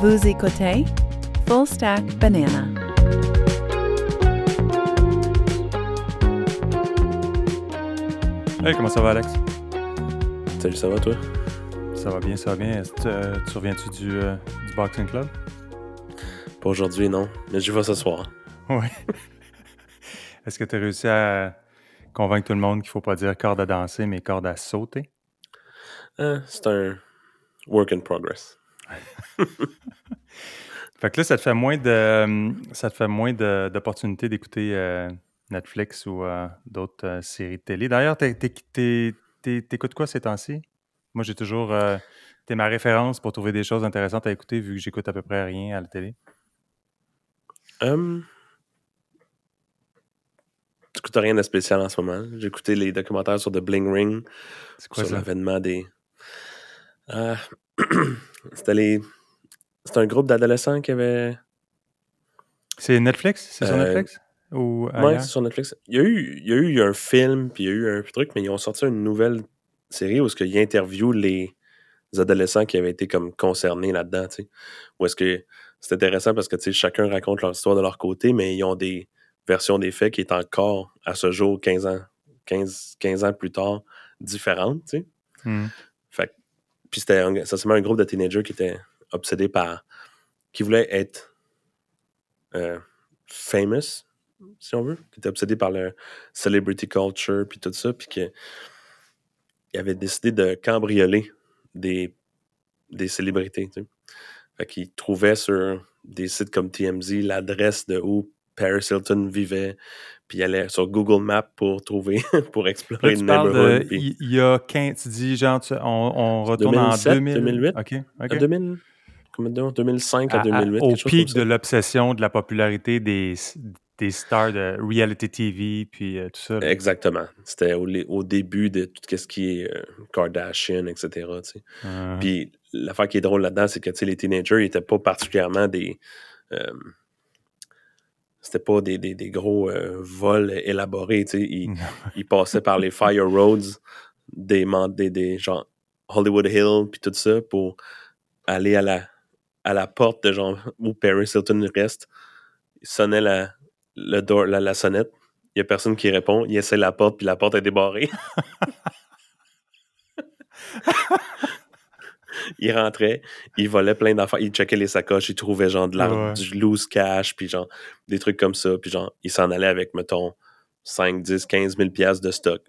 Vous écoutez Full Stack Banana. Hey, comment ça va, Alex? Salut, ça va toi? Ça va bien, ça va bien. Euh, tu reviens-tu du, euh, du Boxing Club? Pas aujourd'hui, non. Mais j'y vais ce soir. Oui. Est-ce que tu as réussi à convaincre tout le monde qu'il faut pas dire corde à danser, mais corde à sauter? Euh, c'est un work in progress. Fait que là, ça te fait moins de euh, ça te fait moins d'opportunités d'écouter euh, Netflix ou euh, d'autres euh, séries de télé. D'ailleurs, t'es- t'es- t'es- t'es- t'écoutes quoi ces temps-ci? Moi, j'ai toujours. T'es ma référence pour trouver des choses intéressantes à écouter vu que j'écoute à peu près rien à la télé. Hum... J'écoute rien de spécial en ce moment. J'ai écouté les documentaires sur The Bling Ring, C'est quoi sur ça? l'avènement des. C'était les. C'était un groupe d'adolescents qui avait. C'est Netflix? C'est sur Euh, Netflix? Ou Ouais, c'est sur Netflix. Il y, a eu, il y a eu un film, puis il y a eu un truc, mais ils ont sorti une nouvelle série où est-ce qu'ils interviewent les adolescents qui avaient été comme concernés là-dedans, tu sais. Où est-ce que c'est intéressant parce que, tu sais, chacun raconte leur histoire de leur côté, mais ils ont des versions des faits qui est encore, à ce jour, 15 ans, 15, 15 ans plus tard, différentes, tu sais. Hmm. Puis c'était ça un groupe de teenagers qui étaient obsédés par. qui voulaient être euh, famous, si on veut, qui étaient obsédés par le celebrity culture, puis tout ça, puis que ils avaient décidé de cambrioler des, des célébrités, tu sais. Fait qu'ils trouvaient sur des sites comme TMZ l'adresse de où Paris Hilton vivait, puis ils allaient sur Google Maps pour trouver, pour explorer le neighborhood. Il il y a 15. Tu dis, genre, tu- on, on retourne 2007, en 2000. 2008. OK. OK. À 2000, comment dire, 2005 à, À- à- 2008. au pic de l'obsession de la popularité des, des stars de reality TV, puis euh, tout ça. là. Exactement. C'était au, au début de tout ce qui est euh, Kardashian, etc. tu sais. Euh, Puis l'affaire qui est drôle là-dedans, c'est que tu sais, les teenagers n'étaient pas particulièrement des. euh, c'était pas des, des- des gros euh, vols élaborés. tu sais. Ils, ils passaient par les fire roads des, des, des genre Hollywood Hill puis tout ça pour aller à la, à la porte de genre où Paris Hilton reste. Il sonnait la, le door, la, la sonnette. Il n'y a personne qui répond. Il essaie la porte puis la porte est débarrée. il rentrait, il volait plein d'affaires, il checkait les sacoches, il trouvait genre de la, Ouais. du loose cash, puis genre des trucs comme ça, puis genre il s'en allait avec, mettons, 5, 10, 15 000 piastres de stock.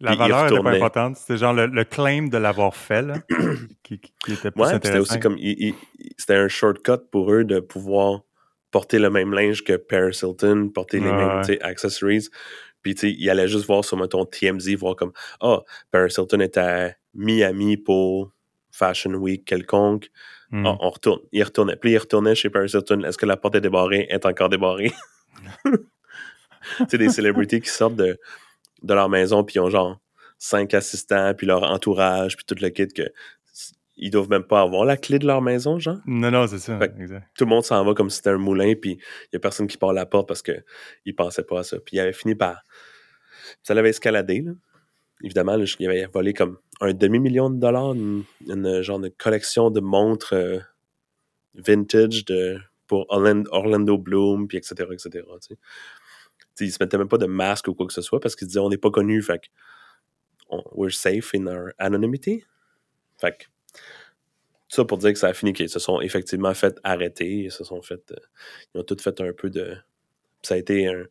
la puis valeur n'était pas importante. C'était genre le, le claim de l'avoir fait, là, qui, était plus Ouais, c'était aussi comme, c'était un shortcut pour eux de pouvoir porter le même linge que Paris Hilton, porter les Ouais, mêmes ouais. accessories. Puis, tu sais, il allait juste voir sur, mettons, TMZ, voir comme, ah, Paris Hilton est à Miami pour Fashion Week quelconque. Hmm. On retourne. Il retournait. Puis il retournait chez Paris Hilton. Est-ce que la porte est débarrée? Est encore débarrée? c'est des célébrités qui sortent de, de leur maison puis ils ont genre cinq assistants puis leur entourage puis tout le kit que ils doivent même pas avoir la clé de leur maison, genre. Non, non, c'est ça. Exact. Tout le monde s'en va comme si c'était un moulin puis il y a personne qui part la porte parce que il pensait pas à ça. Puis il avait fini par... Ça l'avait escaladé, là. Évidemment, il avait volé comme un demi-million de dollars, une, genre de collection de montres euh, vintage de, pour Orlando, Bloom, puis etc., etc. tu sais. Il se mettait même pas de masque ou quoi que ce soit parce qu'il disait on n'est pas connu, fait on- we're safe in our anonymity. Fait que ça pour dire que ça a fini qu'ils se sont effectivement fait arrêter, ils se sont euh, ils ont tout fait un peu de, ça a été un,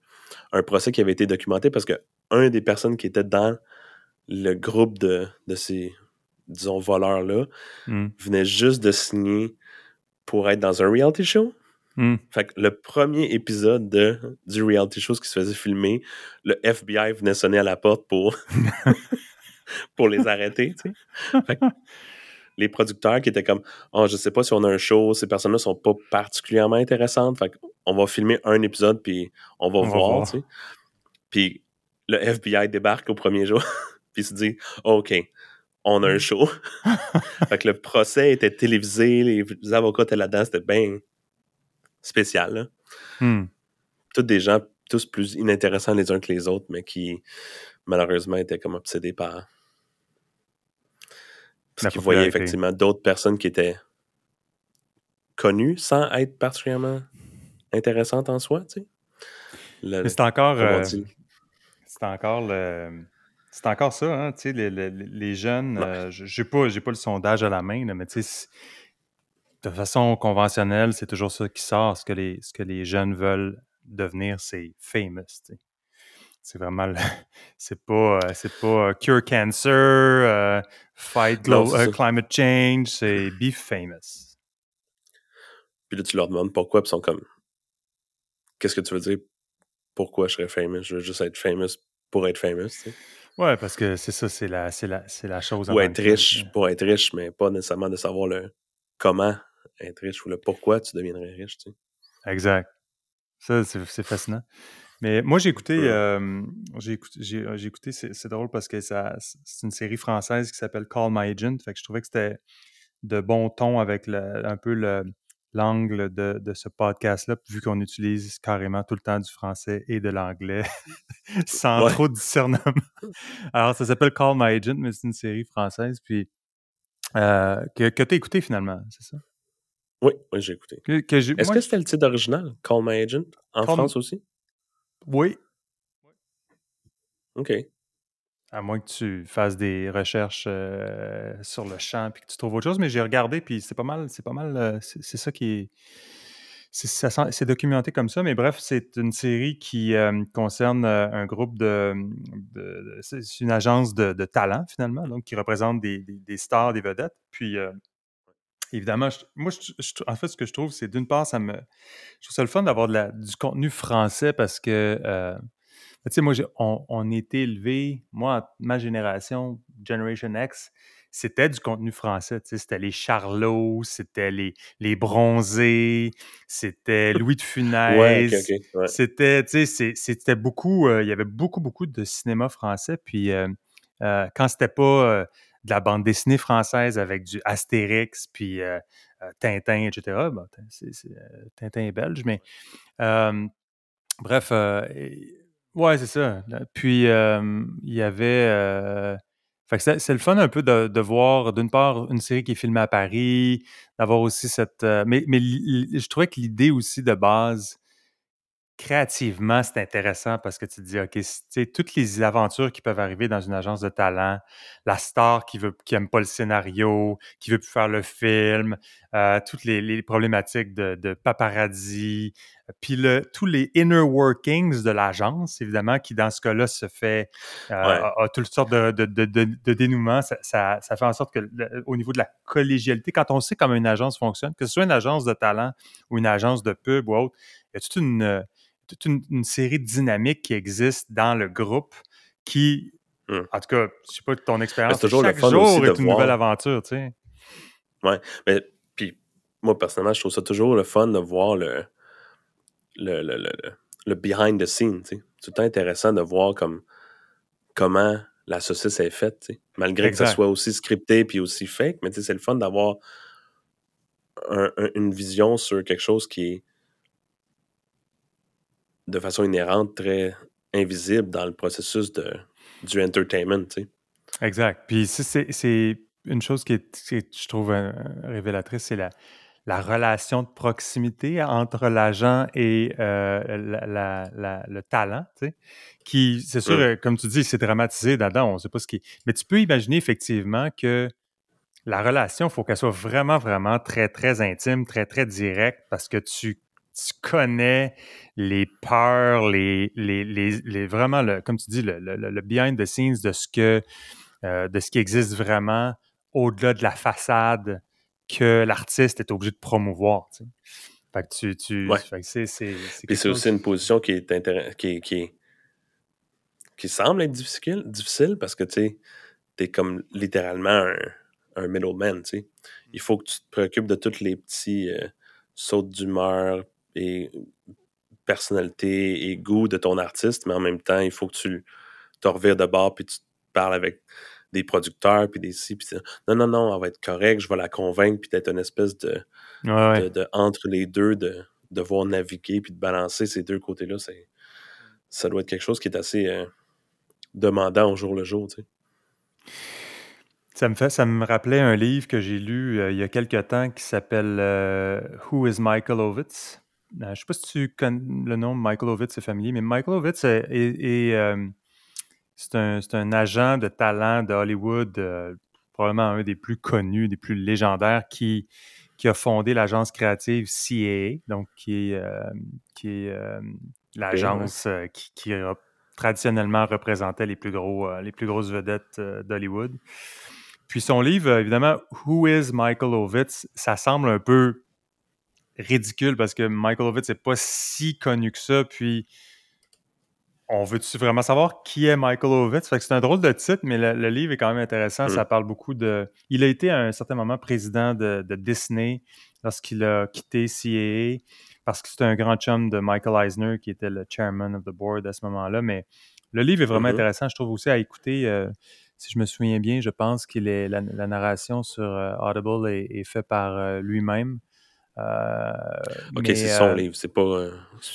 un procès qui avait été documenté parce que un des personnes qui était dans le groupe de, de ces, disons, voleurs-là Hmm. venait juste de signer pour être dans un reality show. Hmm. Fait que le premier épisode de, du reality show qui se faisait filmer, le FBI venait sonner à la porte pour, pour les arrêter, tu sais. Fait que les producteurs qui étaient comme Oh, je sais pas si on a un show, ces personnes-là sont pas particulièrement intéressantes. Fait on va filmer un épisode puis on va On va voir, voir. tu sais. Puis le FBI débarque au premier jour puis se dit OK, on a un show. fait que le procès était télévisé, les avocats étaient là-dedans, c'était bien spécial. Là. Hmm. Tous des gens, tous plus inintéressants les uns que les autres, mais qui malheureusement étaient comme obsédés par. Parce qu'ils voyaient effectivement d'autres personnes qui étaient connue sans être particulièrement intéressante en soi, tu sais. Le- Mais c'est encore, euh, c'est encore le, c'est encore ça, hein, tu sais, les, les- les jeunes, Ouais. euh, je j'ai pas, le sondage à la main, là, mais tu sais, de façon conventionnelle, c'est toujours ça qui sort. Ce que les, ce que les jeunes veulent devenir, c'est famous, tu sais. C'est vraiment, le- c'est pas, euh, c'est pas euh, cure cancer, euh, fight Non, climate change, c'est be famous. Puis là, tu leur demandes pourquoi, puis ils sont comme Qu'est-ce que tu veux dire? Pourquoi je serais famous? Je veux juste être famous pour être famous, tu sais. Ouais, parce que c'est ça, c'est la, c'est la, c'est la chose. Ou être riche pour être riche, mais pas nécessairement de savoir le comment être riche ou le pourquoi tu deviendrais riche, tu sais. Exact. Ça, c'est fascinant. Mais moi, j'ai écouté, Ouais. euh, j'ai écouté, j'ai écouté c'est c'est drôle parce que ça, c'est une série française qui s'appelle Call My Agent. Fait que je trouvais que c'était de bon ton avec le- un peu le- l'angle de, de ce podcast-là, vu qu'on utilise carrément tout le temps du français et de l'anglais sans Ouais. trop de discernement. Alors, ça s'appelle Call My Agent, mais c'est une série française, puis euh, que, que tu as écouté finalement, c'est ça? Oui, oui, j'ai écouté. Que, que j'ai- Est-ce que c'était le titre original, Call My Agent, en Call- France aussi? Oui, OK. À moins que tu fasses des recherches euh, sur le champ puis que tu trouves autre chose, mais j'ai regardé puis c'est pas mal, c'est pas mal, euh, c'est ça qui est, c'est documenté comme ça. Mais bref, c'est une série qui euh, concerne un groupe de, c'est une agence de, de talent finalement, donc qui représente des, des- stars, des vedettes. Puis évidemment, je- moi, je- en fait, ce que je trouve, c'est d'une part, ça me, je trouve ça le fun d'avoir du contenu français parce que tu sais, moi, on, on était élevé, moi, ma génération, Generation X, c'était du contenu français. tu sais, C'était les Charlots, c'était les, les Bronzés, c'était Louis de Funès. Ouais. Ouais. C'était, tu sais, c'était beaucoup, euh, il y avait beaucoup, beaucoup de cinéma français. Puis euh, euh, quand c'était pas euh, de la bande dessinée française avec du Astérix, puis euh, Tintin, etc., bon, Tintin est belge, mais bref, et- ouais, c'est ça. Puis il y avait. fait que c'est le fun un peu de, voir, d'une part, une série qui est filmée à Paris, d'avoir aussi cette. mais je trouvais que l'idée aussi de base, créativement, c'est intéressant parce que tu te dis, OK, tu sais, toutes les aventures qui peuvent arriver dans une agence de talent, la star qui veut qui aime pas le scénario, qui veut plus faire le film, toutes les, les problématiques de, de paparazzi, puis le, tous les inner workings de l'agence, évidemment, qui dans ce cas-là se fait, euh, Ouais. a, a toutes sortes de, de, de, dénouements. Ça, ça, ça fait en sorte que le- au niveau de la collégialité, quand on sait comment une agence fonctionne, que ce soit une agence de talent ou une agence de pub ou autre, il y a toute une, euh, toute une, une série de dynamiques qui existent dans le groupe qui, Hmm. en tout cas, je sais pas ton expérience, toujours le chaque fun jour aussi de est une nouvelle aventure, tu sais. Mais puis moi personnellement, je trouve ça toujours le fun de voir le le, le, le, le- le behind the scene. tu sais. C'est tout le temps intéressant de voir comme comment la saucisse est faite, malgré que ça soit aussi scripté puis aussi fake, mais c'est le fun d'avoir un- un- une vision sur quelque chose qui est de façon inhérente très invisible dans le processus de, du entertainment. tu sais. Exact. Puis c'est une chose qui est, qui est, je trouve, euh, révélatrice, c'est la, la relation de proximité entre l'agent et euh, la- la- la- le talent, tu sais, qui, c'est sûr, Mm. euh, comme tu dis, c'est dramatisé là-dedans, on ne sait pas ce qui... Mais tu peux imaginer effectivement que la relation, il faut qu'elle soit vraiment, vraiment très, très intime, très, très directe, parce que tu, tu connais les peurs, les, les, les, les- vraiment, le, comme tu dis, le, le, le behind the scenes de ce, que, euh, de ce qui existe vraiment au-delà de la façade que l'artiste est obligé de promouvoir. Fait que tu. tu Ouais. c'est, c'est, aussi une position qui est qui, qui, qui semble être difficile, difficile parce que tu es comme littéralement un, un middleman. Il faut que tu te préoccupes de tous les petits euh, sauts d'humeur et personnalité et goût de ton artiste, mais en même temps, il faut que tu te revires de bord puis tu parles avec des producteurs puis des ci puis non non non elle va être correcte je vais la convaincre puis d'être une espèce de Ouais, ouais. de, de- entre les deux, de devoir naviguer puis de balancer ces deux côtés-là, c'est ça doit être quelque chose qui est assez euh, demandant au jour le jour. Tu sais. Ça me, fait, ça me rappelait un livre que j'ai lu euh, il y a quelques temps qui s'appelle euh, Who is Michael Ovitz? Je ne sais pas si tu connais le nom Michael Ovitz, c'est familier, mais Michael Ovitz est, est- est, c'est un, c'est un agent de talent de Hollywood, euh, probablement un des plus connus, des plus légendaires, qui, qui a fondé l'agence créative CAA, donc qui est, euh, qui est euh, l'agence qui, qui a traditionnellement représentait les plus, gros, euh, les plus grosses vedettes d'Hollywood. Puis son livre, évidemment, Who is Michael Ovitz, ça semble un peu ridicule parce que Michael Ovitz n'est pas si connu que ça. Puis on veut-tu vraiment savoir qui est Michael Ovitz? C'est un drôle de titre, mais le, le livre est quand même intéressant. Ça parle beaucoup de. Il a été à un certain moment président de, de Disney lorsqu'il a quitté CAA parce que c'était un grand chum de Michael Eisner qui était le chairman of the board à ce moment-là. Mais le livre est vraiment Mhm. intéressant. Je trouve aussi à écouter. euh, si je me souviens bien, je pense que la, la narration sur euh, Audible est, est faite par euh, lui-même. Euh, Ok, c'est son euh, livre, c'est pas. euh,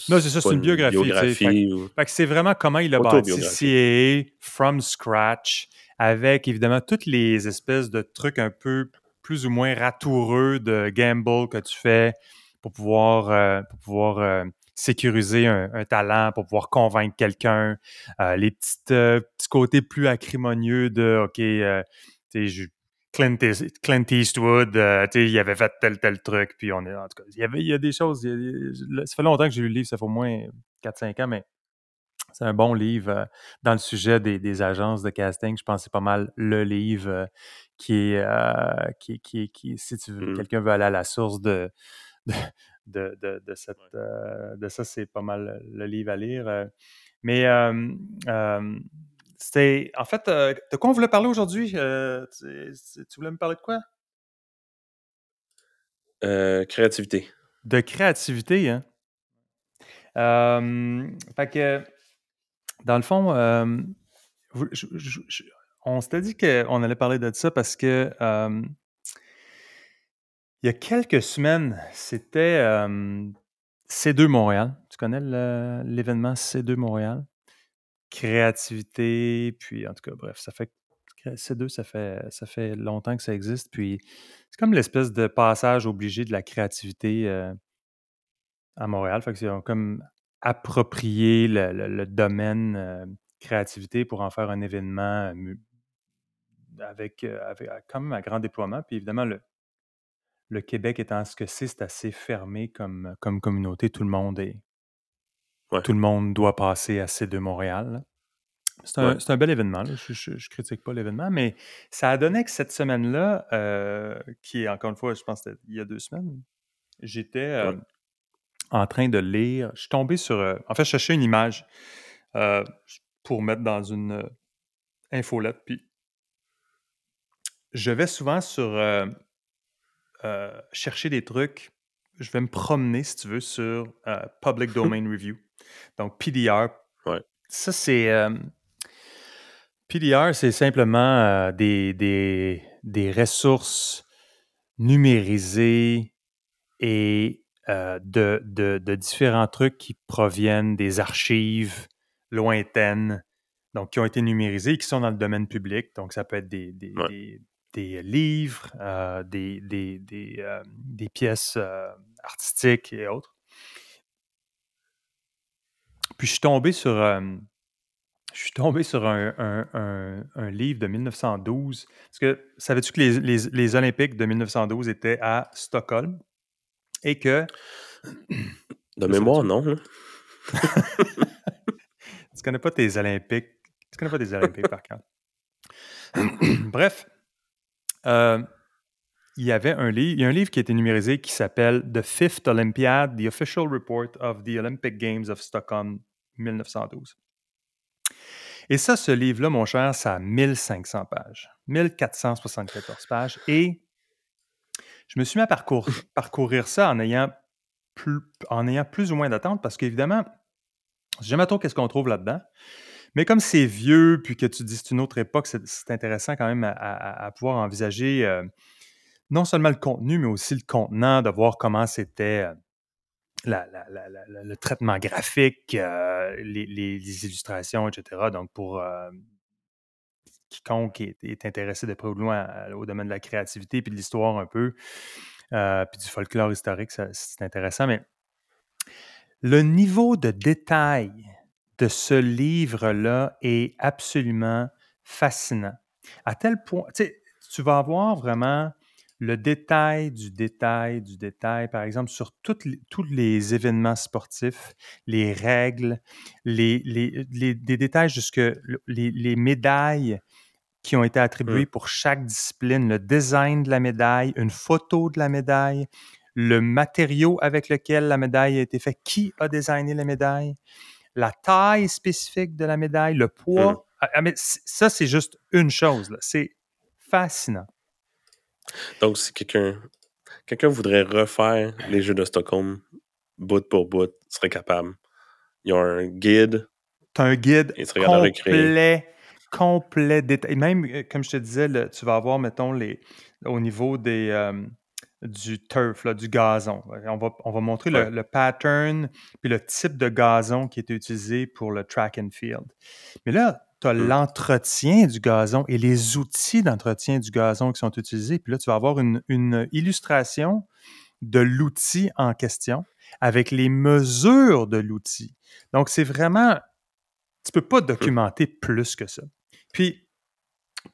Non, c'est ça, c'est une biographie, biographie ou- fait que c'est vraiment comment il a bâti. CAA from scratch, avec évidemment toutes les espèces de trucs un peu plus ou moins ratoureux de gamble que tu fais pour pouvoir, pour pouvoir sécuriser un, un talent, pour pouvoir convaincre quelqu'un. Les petites, petits côtés plus acrimonieux de OK, tu sais, je- Clint, Clint Eastwood, euh, il avait fait tel, tel truc, puis on est, en tout cas, il y, avait, il y a des choses, il a- ça fait longtemps que j'ai lu le livre, ça fait au moins 4-5 ans, mais c'est un bon livre euh, dans le sujet des, des agences de casting. Je pense que c'est pas mal le livre euh, qui est, euh, qui, qui, qui, si tu veux, Mm. quelqu'un veut aller à la source de, de, de, de- de cette, de ça, c'est pas mal le livre à lire. Mais c'était, en fait, euh, de quoi on voulait parler aujourd'hui? Euh, tu, tu voulais me parler de quoi? Euh, créativité. De créativité, hein? Fait que, dans le fond, vous- je- je- je- on s'était dit qu'on allait parler de ça parce que il y a quelques semaines, c'était euh, C2 Montréal. Tu connais l'événement C2 Montréal? Créativité, puis en tout cas, bref, ça fait C2, ça fait, ça fait longtemps que ça existe. Puis c'est comme l'espèce de passage obligé de la créativité euh, à Montréal. Fait que c'est comme approprié le, domaine euh, créativité pour en faire un événement avec, euh, avec un grand déploiement. Puis évidemment, le, Québec étant ce que c'est, c'est assez fermé comme communauté. Tout le monde est. Ouais. Tout le monde doit passer à C2 Montréal. C'est un, Ouais. un bel événement. là. Je, je critique pas l'événement, mais ça a donné que cette semaine-là, euh, qui est encore une fois, je pense que c'était il y a deux semaines, j'étais euh, Ouais. en train de lire. Je suis tombé sur. euh, en fait, je cherchais une image pour mettre dans une infolette. Puis je vais souvent sur chercher des trucs. Je vais me promener, si tu veux, sur euh, Public Domain Review. Donc, PDR. Ouais. Ça, c'est. euh, PDR, c'est simplement euh, des, des, des ressources numérisées et de, de- de différents trucs qui proviennent des archives lointaines, donc qui ont été numérisés et qui sont dans le domaine public. Donc, ça peut être des, des- Ouais. des- des livres, euh, des, des- des, euh, des pièces euh, artistiques et autres. Puis, je suis tombé sur, euh, je suis tombé sur un, un- un- un livre de 1912. Parce que, savais-tu que les, les- les Olympiques de 1912 étaient à Stockholm et que De mémoire, non. là. tu connais pas tes Olympiques? Tu connais pas tes Olympiques par cœur. Bref, euh, il y avait un livre, il y a un livre qui a été numérisé qui s'appelle The Fifth Olympiad, The Official Report of the Olympic Games of Stockholm 1912. Et ça, ce livre-là, mon cher, ça a 1500 pages, 1474 pages. Et je me suis mis à parcour- parcourir ça en ayant plus, en ayant plus ou moins d'attente parce qu'évidemment, jamais trop qu'est-ce qu'on trouve là-dedans? Mais comme c'est vieux, puis que tu dis c'est une autre époque, c'est intéressant quand même à pouvoir envisager euh, non seulement le contenu, mais aussi le contenant, de voir comment c'était euh, le traitement graphique, euh, les, illustrations, etc. Donc, pour euh, quiconque est, intéressé de près ou de loin au domaine de la créativité puis de l'histoire un peu, puis du folklore historique, c'est intéressant. Mais le niveau de détail de ce livre-là est absolument fascinant. À tel point, tu vas avoir vraiment le détail du détail du détail, par exemple, sur toutes tous les événements sportifs, les règles, les, les, les des détails jusque les, les, médailles qui ont été attribuées pour chaque discipline, le design de la médaille, une photo de la médaille, le matériau avec lequel la médaille a été faite, qui a designé la médaille, la taille spécifique de la médaille, le poids. Ah, ah, mais ça, c'est juste une chose. C'est fascinant. Donc, si quelqu'un quelqu'un voudrait refaire les Jeux de Stockholm bout pour bout, serait capable. Il y a un guide. Tu as un guide complet, complet détail. Même, euh, comme je te disais, tu vas avoir, mettons, les, au niveau des, euh, du turf, du gazon. On va, on va montrer le, le, pattern puis le type de gazon qui est utilisé pour le track and field. Mais là, tu as mmh. l'entretien du gazon et les outils d'entretien du gazon qui sont utilisés. Puis là, tu vas avoir une, illustration de l'outil en question avec les mesures de l'outil. Donc, c'est vraiment, tu peux pas mmh. documenter plus que ça. Puis,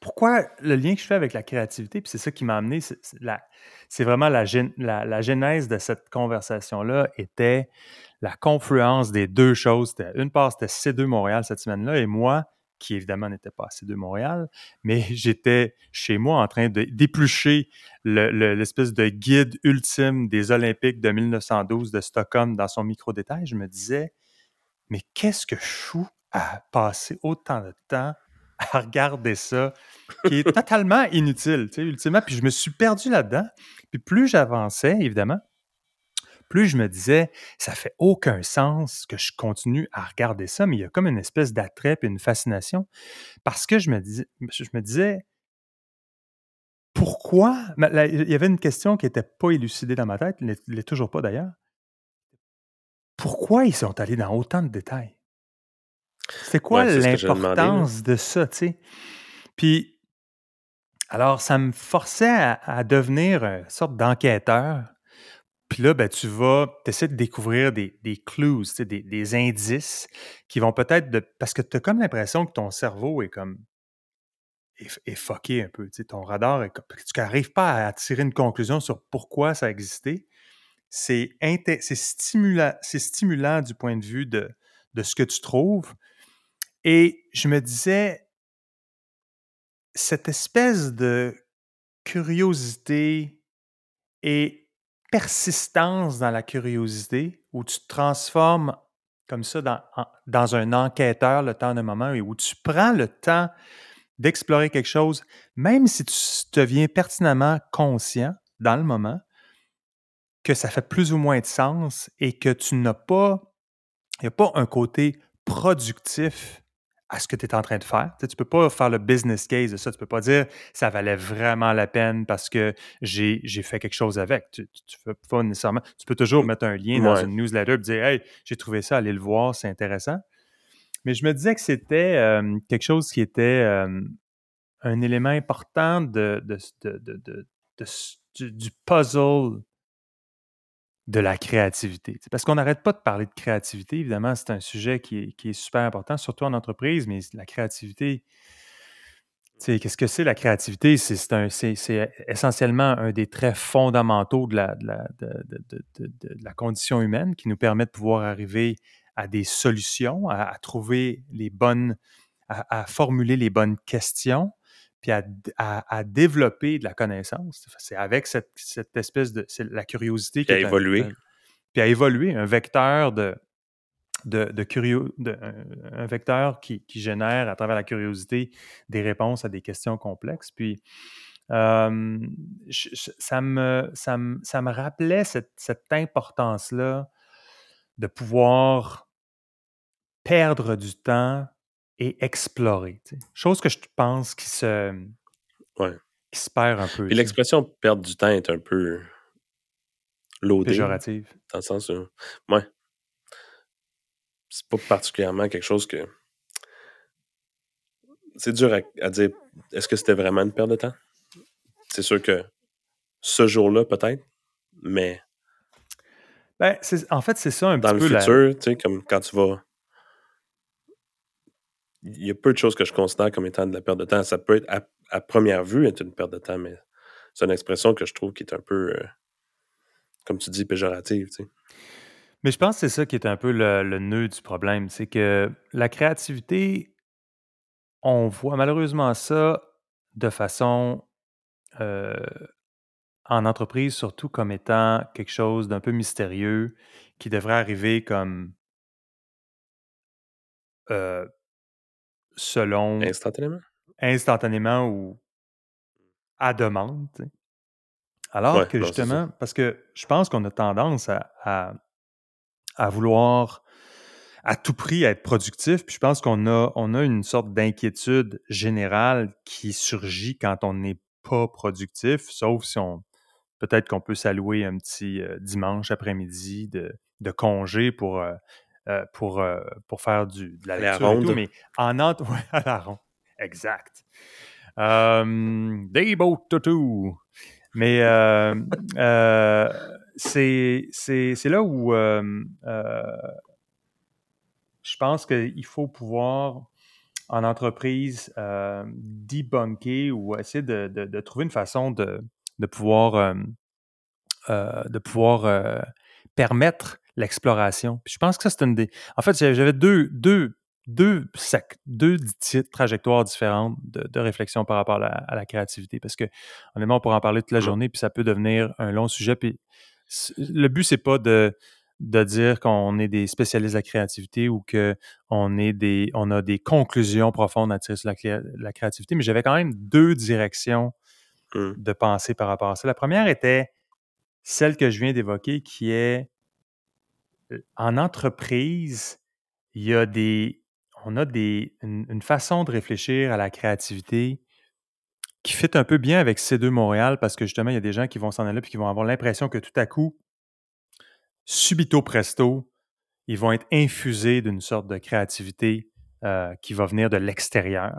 pourquoi le lien que je fais avec la créativité, puis c'est ça qui m'a amené, c'est vraiment la, la, genèse de cette conversation-là était la confluence des deux choses. Une part, c'était C2 Montréal cette semaine-là, et moi, qui évidemment n'était pas assez de Montréal, mais j'étais chez moi en train d'éplucher l'espèce de guide ultime des Olympiques de 1912 de Stockholm dans son micro-détail. Je me disais, mais qu'est-ce que fous à passer autant de temps à regarder ça, qui est totalement inutile, tu sais, ultimement? Puis je me suis perdu là-dedans. Puis plus j'avançais, évidemment, plus je me disais, ça fait aucun sens que je continue à regarder ça, mais il y a comme une espèce d'attrait et une fascination parce que je me disais, je me disais pourquoi? Il y avait une question qui n'était pas élucidée dans ma tête, elle n'est toujours pas d'ailleurs. Pourquoi ils sont allés dans autant de détails? C'est quoi l'importance de ça, tu sais? Puis, alors, ça me forçait à, à devenir une sorte d'enquêteur puis là, ben, tu vas, essayer de découvrir des, des clues, des, des indices qui vont peut-être, de, parce que tu as comme l'impression que ton cerveau est comme, est, fucké un peu, ton radar est tu n'arrives pas à tirer une conclusion sur pourquoi ça a existé. C'est stimulant, stimulant du point de vue de, de ce que tu trouves. Et je me disais, cette espèce de curiosité et persistance dans la curiosité où tu te transformes comme ça dans, un enquêteur le temps d'un moment et où tu prends le temps d'explorer quelque chose, même si tu deviens pertinemment conscient dans le moment que ça fait plus ou moins de sens et que tu n'as pas, il n'y a pas un côté productif à ce que tu es en train de faire. Tu ne peux pas faire le business case de ça. Tu ne peux pas dire ça valait vraiment la peine parce que j'ai fait quelque chose avec. Tu, tu, pas nécessairement. Tu peux toujours mettre un lien dans une newsletter et dire Hey, j'ai trouvé ça, allez le voir, c'est intéressant. Mais je me disais que c'était euh, quelque chose qui était euh, un élément important de, du puzzle de la créativité. Parce qu'on n'arrête pas de parler de créativité. Évidemment, c'est un sujet qui est, super important, surtout en entreprise, mais la créativité, qu'est-ce que c'est la créativité? C'est essentiellement un des traits fondamentaux de la, de la, condition humaine qui nous permet de pouvoir arriver à des solutions, à, trouver les bonnes, à, formuler les bonnes questions, puis à, développer de la connaissance. C'est avec cette, espèce de... C'est la curiosité qui a évolué. puis à évoluer, un vecteur de... De, de, curieux, de un, vecteur qui, génère à travers la curiosité des réponses à des questions complexes. Puis ça, me, ça, me, ça me rappelait cette, cette importance-là de pouvoir perdre du temps et explorer. Chose que je pense qui se, qui se perd un peu. Et l'expression perdre du temps est un peu loadée. Péjorative. Dans le sens où, ouais. C'est pas particulièrement quelque chose que. c'est dur à, à dire. Est-ce que c'était vraiment une perte de temps? C'est sûr que ce jour-là, peut-être, mais Ben, c'est- en fait, c'est ça un dans petit le peu la- futur, tu sais, comme quand tu vas. Il y a peu de choses que je considère comme étant de la perte de temps. Ça peut être, à, première vue, être une perte de temps, mais c'est une expression que je trouve qui est un peu, euh, comme tu dis, péjorative, tu sais. Mais je pense que c'est ça qui est un peu le, le nœud du problème. C'est que la créativité, on voit malheureusement ça de façon euh, en entreprise, surtout comme étant quelque chose d'un peu mystérieux qui devrait arriver comme euh, selon Instantanément? instantanément ou à demande. Alors Ouais, que justement, parce que je pense qu'on a tendance à, à- à vouloir à tout prix être productif, puis je pense qu'on a, on a une sorte d'inquiétude générale qui surgit quand on n'est pas productif, sauf si on peut-être qu'on peut s'allouer un petit euh, dimanche après-midi de, de congé pour, euh, euh, pour, euh, pour faire du, de la et ronde. tout, mais en ent- ouais, à la ronde. Exact. Euh, des beaux toutous. Mais c'est là où je pense qu'il faut pouvoir, en entreprise, euh, debunker ou essayer de, de- de trouver une façon de, de pouvoir, euh, euh, de pouvoir permettre l'exploration. Puis je pense que ça, c'est une des. En fait, j'avais deux, deux, deux, sac- deux trajectoires différentes de, de réflexion par rapport à la, à la créativité. Parce que, honnêtement, on pourrait en parler toute la journée, puis ça peut devenir un long sujet. Puis le but, c'est pas de, de dire qu'on est des spécialistes de la créativité ou qu'on est des, on a des conclusions profondes à tirer sur la, cré- la créativité, mais j'avais quand même deux directions Hum. de pensée par rapport à ça. La première était celle que je viens d'évoquer, qui est en entreprise, il y a des, on a des, une, une façon de réfléchir à la créativité qui fit un peu bien avec C2 Montréal parce que justement, il y a des gens qui vont s'en aller et qui vont avoir l'impression que tout à coup, subito presto, ils vont être infusés d'une sorte de créativité euh, qui va venir de l'extérieur.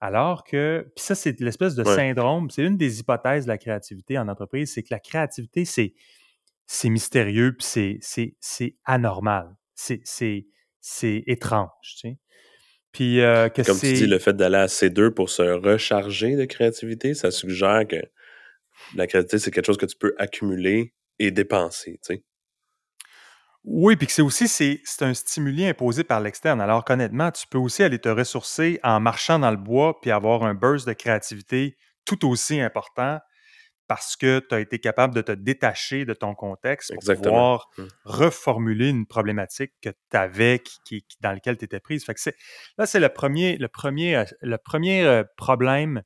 Alors que, puis ça, c'est l'espèce de Ouais. syndrome, c'est une des hypothèses de la créativité en entreprise, c'est que la créativité, c'est, c'est mystérieux, puis c'est, c'est, c'est anormal, c'est, c'est, c'est étrange, tu sais. Puis euh, que Comme c'est... tu dis, le fait d'aller à C2 pour se recharger de créativité, ça suggère que la créativité, c'est quelque chose que tu peux accumuler et dépenser, tu sais. Oui, puis que c'est aussi c'est, c'est un stimuli imposé par l'externe. Alors qu'honnêtement, tu peux aussi aller te ressourcer en marchant dans le bois puis avoir un burst de créativité tout aussi important parce que tu as été capable de te détacher de ton contexte pour Exactement. pouvoir Mm. reformuler une problématique que tu avais qui, dans laquelle tu étais prise. Fait que c'est, là, c'est le premier, le premier, euh, le premier euh, problème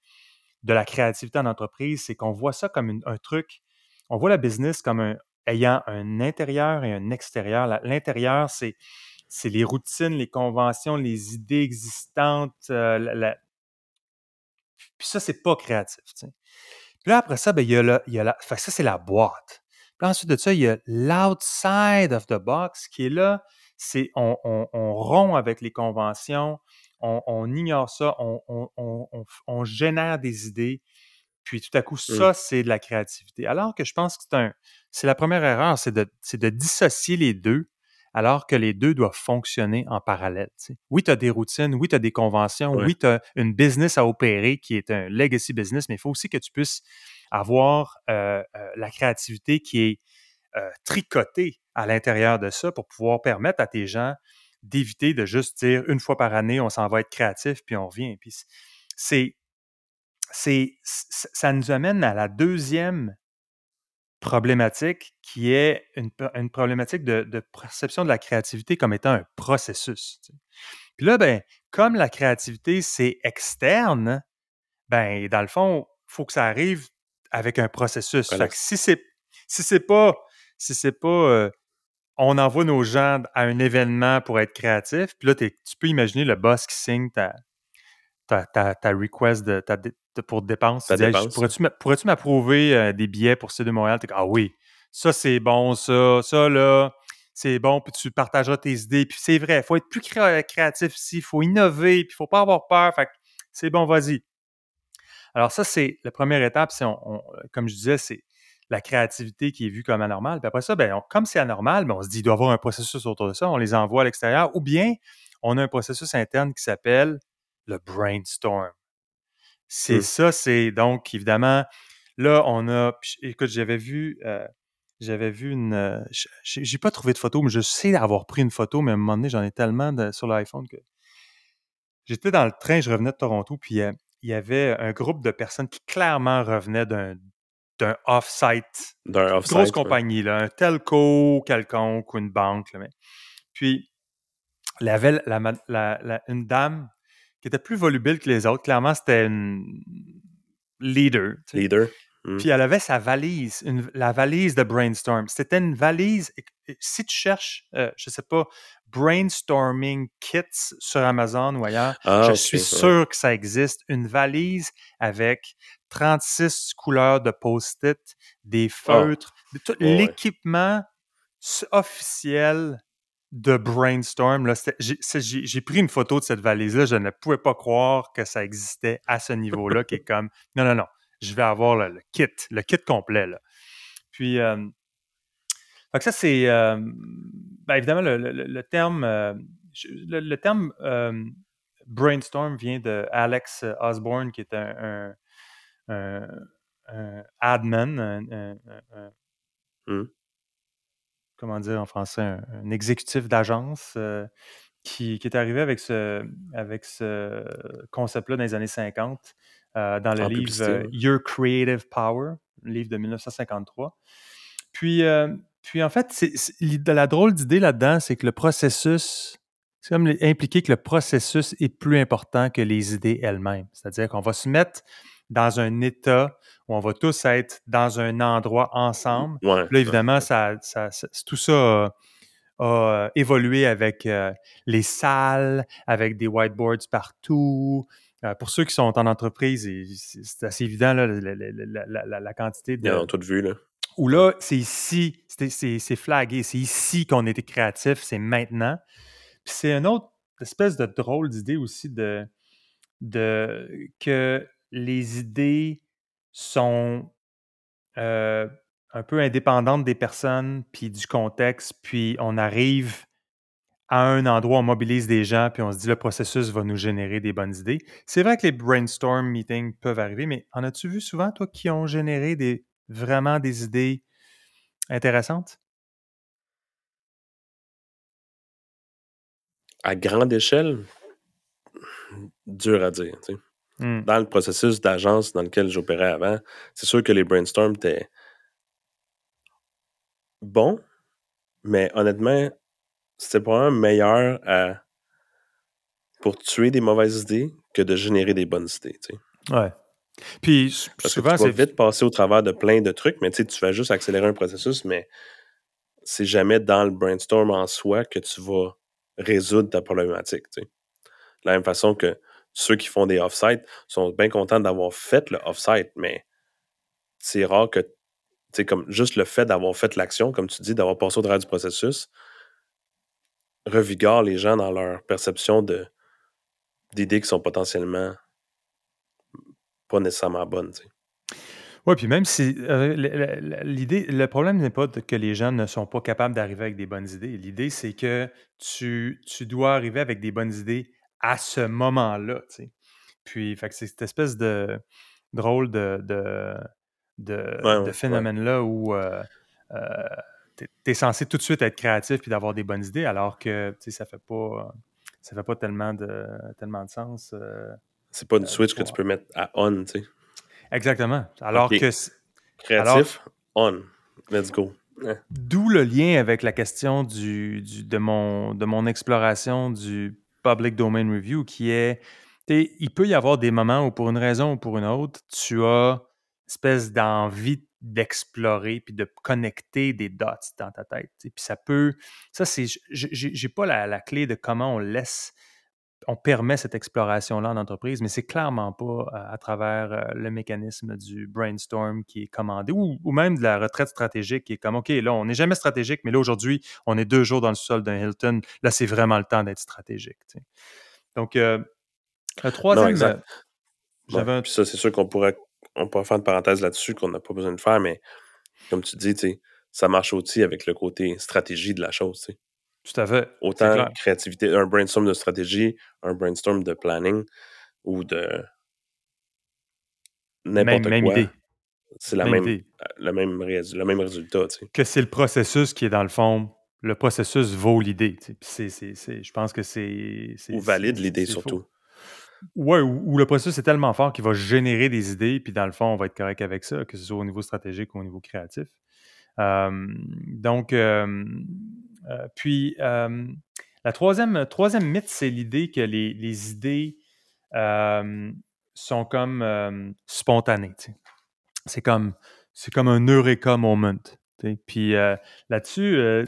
de la créativité en entreprise, c'est qu'on voit ça comme une- un truc, on voit la business comme un, ayant un intérieur et un extérieur. L'intérieur, c'est, les routines, les conventions, les idées existantes. euh, la- la- Puis ça, c'est pas créatif. Puis là, après ça, ben, il y a, le, il y a la... fait que ça, c'est la boîte. Puis ensuite de ça, il y a l'outside of the box qui est là. C'est on, on, on rompt avec les conventions, on, on ignore ça, on, on, on, on- on génère des idées. Puis tout à coup, ça, c'est de la créativité. Alors que je pense que c'est un, c'est la première erreur, c'est de, c'est de dissocier les deux, alors que les deux doivent fonctionner en parallèle. Oui, tu as des routines, oui, tu as des conventions, oui, tu as une business à opérer qui est un legacy business, mais il faut aussi que tu puisses avoir euh, euh, la créativité qui est euh, tricotée à l'intérieur de ça pour pouvoir permettre à tes gens d'éviter de juste dire une fois par année, on s'en va être créatif, puis on revient. Puis c'est, c'est, ça nous amène à la deuxième problématique qui est une, une problématique de, de perception de la créativité comme étant un processus. tu sais. Puis là, ben, comme la créativité, c'est externe, ben, dans le fond, il faut que ça arrive avec un processus. Voilà. Fait que si c'est si c'est pas si c'est pas euh, on envoie nos gens à un événement pour être créatif, puis là, tu peux imaginer le boss qui signe ta, ta, ta, ta request de, ta pour dépense. Ta Tu dis, Hey, dépense. pourrais-tu m'a- pourrais-tu m'approuver euh, des billets pour C2 Montréal? T'es comme, ah oui, ça c'est bon, ça, ça là, c'est bon, puis tu partageras tes idées. Puis c'est vrai, il faut être plus cré- créatif ici, il faut innover, puis il faut pas avoir peur. Fait que c'est bon, vas-y. Alors ça, c'est la première étape, c'est, comme je disais, c'est la créativité qui est vue comme anormale. Puis après ça, ben, comme c'est anormal, ben, on se dit, il doit y avoir un processus autour de ça, on les envoie à l'extérieur, ou bien on a un processus interne qui s'appelle le brainstorm. C'est Hmm. ça, c'est donc évidemment, là, on a, écoute, j'avais vu, euh, j'avais vu une, euh, j'ai pas trouvé de photo, mais je sais avoir pris une photo, mais à un moment donné, j'en ai tellement de- sur l'iPhone que j'étais dans le train, je revenais de Toronto, puis euh, il y avait un groupe de personnes qui clairement revenaient d'un d'un off-site D'un off grosse compagnie, là, un telco quelconque ou une banque. là, mais- Puis, il y avait la la- la- une dame qui était plus volubile que les autres. Clairement, c'était une leader. tu sais. Leader. Hmm. Puis elle avait sa valise, une- la valise de Brainstorm. C'était une valise, si tu cherches, euh, je sais pas, brainstorming kits sur Amazon ou ailleurs, Ah, je suis sûr que ça existe. Une valise avec 36 couleurs de post-it, des feutres, de tout Ah. Ouais, ouais. l'équipement officiel de Brainstorm. J'ai pris une photo de cette valise-là. Je ne pouvais pas croire que ça existait à ce niveau-là, qui est comme, non, non, non, je vais avoir le, kit, le kit complet. Puis, que ça, c'est, ben, évidemment, le, le- terme, le, terme euh, brainstorm vient de Alex Osborne, qui est un, un, admin, un- Hmm. Comment dire en français, un, un exécutif d'agence euh, qui, qui est arrivé avec ce, avec ce concept-là dans les années 50 euh, dans le En livre euh. Your Creative Power, livre de 1953. Puis, puis en fait, c'est, c'est- l'i- la drôle d'idée là-dedans, c'est que le processus, c'est comme impliquer que le processus est plus important que les idées elles-mêmes. C'est-à-dire qu'on va se mettre dans un état où on va tous être dans un endroit ensemble. Ouais. Là, évidemment, ça, ça- ça- tout ça a, a évolué avec euh, les salles, avec des whiteboards partout. Euh, pour ceux qui sont en entreprise, c'est assez évident là, la, la- la- la- quantité de... tout vu, là. Où là, c'est ici, c'est flagué, c'est ici qu'on était créatif, c'est maintenant. Puis c'est une autre espèce de drôle d'idée aussi de, de que les idées sont un peu indépendantes des personnes, puis du contexte, puis on arrive à un endroit, on mobilise des gens, puis on se dit le processus va nous générer des bonnes idées. C'est vrai que les brainstorm meetings peuvent arriver, mais en as-tu vu souvent, toi, qui ont généré vraiment des idées intéressantes? À grande échelle, dur à dire. Hmm. Dans le processus d'agence dans lequel j'opérais avant, c'est sûr que les brainstorms étaient bons, mais honnêtement, c'était probablement meilleur à, pour tuer des mauvaises idées que de générer des bonnes idées. tu sais. Ouais. Puis Parce souvent, c'est vite passer au travers de plein de trucs, mais tu sais, tu vas juste accélérer un processus, mais c'est jamais dans le brainstorm en soi que tu vas résoudre ta problématique. tu sais. De la même façon que ceux qui font des off-site sont bien contents d'avoir fait le off-site, mais c'est rare que, tu comme juste le fait d'avoir fait l'action, comme tu dis, d'avoir passé au travers du processus, revigore les gens dans leur perception d'idées qui sont potentiellement pas nécessairement bonnes. tu sais. Oui, puis même si euh, l'idée, le problème n'est pas que les gens ne sont pas capables d'arriver avec des bonnes idées. L'idée, c'est que tu, tu dois arriver avec des bonnes idées à ce moment-là. tu sais. Puis, fait que c'est cette espèce de drôle de, de, de, Ouais, de ouais, ouais. phénomène-là où euh, tu es, censé tout de suite être créatif puis d'avoir des bonnes idées, alors que ça fait pas ça fait pas tellement de, tellement de sens. euh. C'est pas une Euh, switch que tu peux mettre à on, tu sais. Exactement. Alors que Créatif, on. Let's go. D'où le lien avec la question du, du- de, mon, de mon exploration du Public Domain Review qui est, il peut y avoir des moments où pour une raison ou pour une autre, tu as une espèce d'envie d'explorer puis de connecter des dots dans ta tête. sais. Puis ça peut, ça c'est, j'ai pas la, la clé de comment on laisse, on permet cette exploration-là en entreprise, mais c'est clairement pas euh, à travers euh, le mécanisme du brainstorm qui est commandé ou, ou même de la retraite stratégique qui est comme, OK, là, on n'est jamais stratégique, mais là, aujourd'hui, on est deux jours dans le sol d'un Hilton. Là, c'est vraiment le temps d'être stratégique. tu sais. Donc, euh, Le troisième, euh, j'avais Ouais, un- Puis ça, c'est sûr qu'on pourrait, on pourrait faire une parenthèse là-dessus qu'on n'a pas besoin de faire, mais comme tu dis, ça marche aussi avec le côté stratégie de la chose. Tout à fait. Autant créativité, un brainstorm de stratégie, un brainstorm de planning ou de Même, n'importe même quoi. idée. C'est la Même même, idée. le, même le même résultat. tu sais. Que c'est le processus qui est dans le fond. Le processus vaut l'idée. tu sais. Je pense que c'est. Ou valide l'idée surtout. faux. Ouais, ou, ou le processus est tellement fort qu'il va générer des idées, puis dans le fond, on va être correct avec ça, que ce soit au niveau stratégique ou au niveau créatif. Euh, donc, euh, puis, euh, la troisième, troisième mythe, c'est l'idée que les, les idées euh, sont comme euh, spontanées. C'est comme, comme un eureka moment. Puis euh, là-dessus, euh,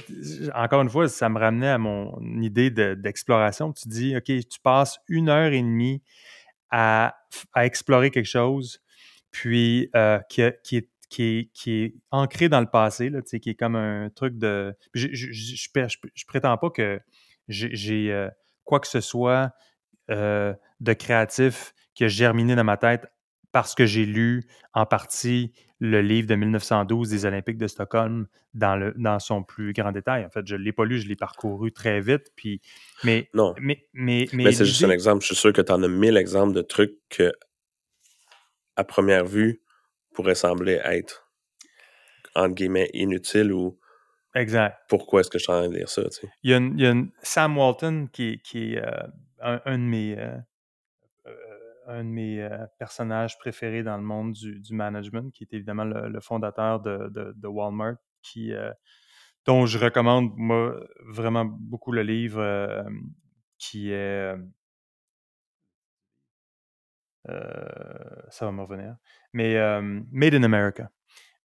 encore une fois, ça me ramenait à mon idée de- d'exploration. tu dis, OK, tu passes une heure et demie à, à explorer quelque chose, puis euh, qui, qui est, qui, est, qui est ancré dans le passé, là, qui est comme un truc de... Je, je, je, je, pré- je- je prétends pas que j'ai euh, quoi que ce soit euh, de créatif qui a germiné dans ma tête parce que j'ai lu en partie le livre de 1912 des Olympiques de Stockholm dans, le, dans son plus grand détail. En fait, je ne l'ai pas lu, je l'ai parcouru très vite. Puis, mais, Non. mais, mais, mais, Mais c'est juste un exemple. Je suis sûr que tu en as mille exemples de trucs que, à première vue, pourraient sembler être, entre guillemets, inutiles ou Exact. pourquoi est-ce que je suis en train de lire ça, tu sais? Il y a, une- il y a une- Sam Walton qui, est- qui est euh, un, un de mes, euh, euh, un de mes personnages préférés dans le monde du, du management, qui est évidemment le, le fondateur de, de- de Walmart, qui, euh, dont je recommande moi vraiment beaucoup le livre qui est ça va me revenir. Mais euh, Made in America.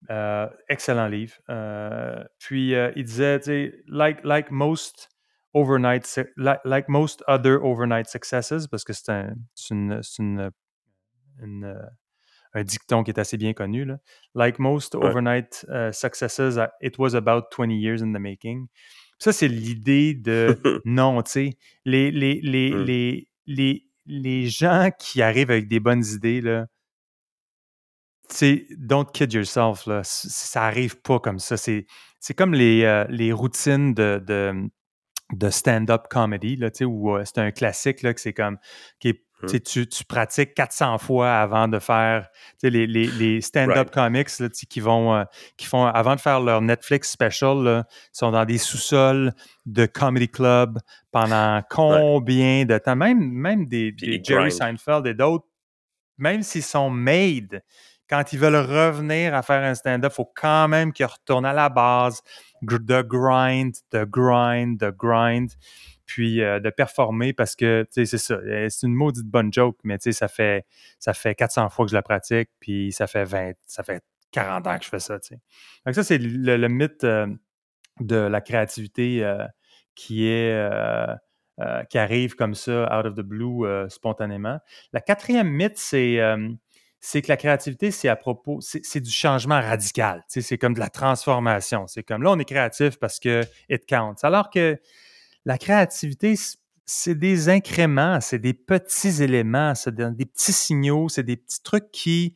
Euh, excellent livre. Euh, puis euh, il disait, tu sais, like, like most overnight, like, like most other overnight successes, parce que c'est un, c'est une, c'est une- une, euh, un dicton qui est assez bien connu. Là. Like most Ouais. overnight uh, successes, it was about 20 years in the making. Ça, c'est l'idée de non, tu sais, les, les, les, Mm. les, les, les gens qui arrivent avec des bonnes idées, là, don't kid yourself, là. Ça arrive pas comme ça. C'est, comme les, euh, les routines de, de, stand-up comedy, là, où euh, c'est un classique, là, que c'est comme, qui tu sais, tu, tu pratiques 400 fois avant de faire, les, les, les stand-up Right. comics, là, qui vont, euh, qui font, avant de faire leur Netflix special, là, sont dans des sous-sols de comedy club pendant combien de temps? Même, même des, Jerry. Seinfeld et d'autres, même s'ils sont made, quand ils veulent revenir à faire un stand-up, il faut quand même qu'ils retournent à la base, de grind, de grind, de grind, puis euh, de performer parce que, c'est ça. euh, C'est une maudite bonne joke, mais ça fait, ça fait 400 fois que je la pratique, puis ça fait 20, ça fait 40 ans que je fais ça, tu sais. Donc ça, c'est le, mythe euh, de la créativité qui est... qui arrive comme ça, out of the blue, spontanément. La quatrième mythe, c'est c'est que la créativité, c'est à propos, c'est du changement radical. C'est comme de la transformation. C'est comme là, on est créatif parce que it counts. Alors que la créativité, c'est des incréments, c'est des petits éléments, c'est des, petits signaux, c'est des petits trucs qui,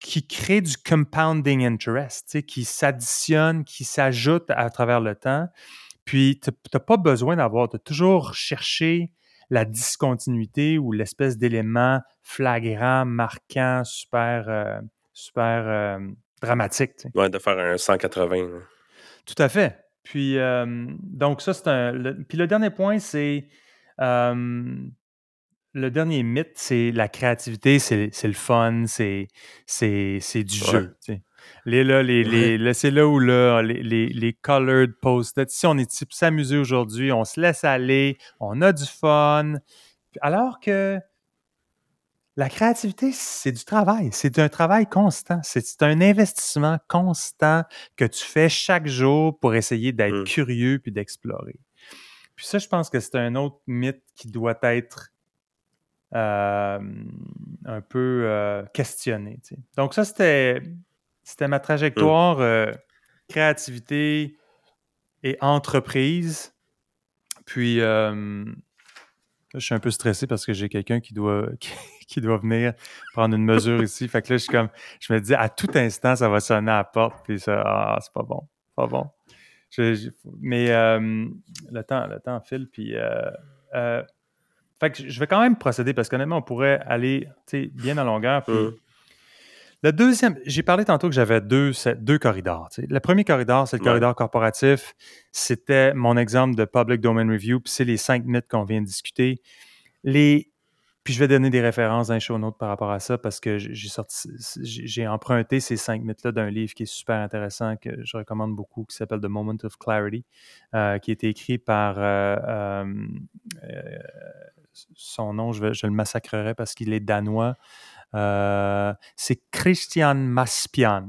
qui créent du compounding interest, qui s'additionnent, qui s'ajoutent à travers le temps. Puis, tu n'as pas besoin d'avoir, de toujours chercher la discontinuité ou l'espèce d'élément flagrant, marquant, super, euh, super euh, dramatique. Ouais, de faire un 180. là. Tout à fait. Puis, euh, donc, ça, c'est un. le- puis, le dernier point, c'est. euh, le dernier mythe, c'est la créativité, c'est le fun, c'est du Ouais. jeu. tu sais. Les, là, les, les- c'est là où là, les, les, les colored post-it, si on est type s'amuser aujourd'hui, on se laisse aller, on a du fun. Alors que la créativité, c'est du travail. C'est un travail constant. C'est un investissement constant que tu fais chaque jour pour essayer d'être Mm. curieux puis d'explorer. Puis ça, je pense que c'est un autre mythe qui doit être euh, un peu euh, questionné. tu sais. Donc ça, c'était c'était ma trajectoire euh, créativité et entreprise. Puis, euh, je suis un peu stressé parce que j'ai quelqu'un qui doit, qui, doit venir prendre une mesure ici. Fait que là, je suis comme, je me dis, à tout instant, ça va sonner à la porte, puis ça, ah, c'est pas bon, pas bon. mais euh, le temps, le temps file, puis. Euh, euh, fait que je vais quand même procéder parce qu'honnêtement, on pourrait aller bien à longueur. Puis, mmh. Le deuxième, j'ai parlé tantôt que j'avais deux, deux corridors. Le premier corridor, c'est le corridor corporatif. C'était mon exemple de public domain review, puis c'est les cinq mythes qu'on vient de discuter. Les, puis je vais donner des références les show notes par rapport à ça parce que j'ai sorti, j'ai emprunté ces cinq mythes-là d'un livre qui est super intéressant que je recommande beaucoup, qui s'appelle The Moment of Clarity, euh, qui a été écrit par euh, euh, son nom, je, je, le massacrerai parce qu'il est danois. Euh, c'est Christian Maspian.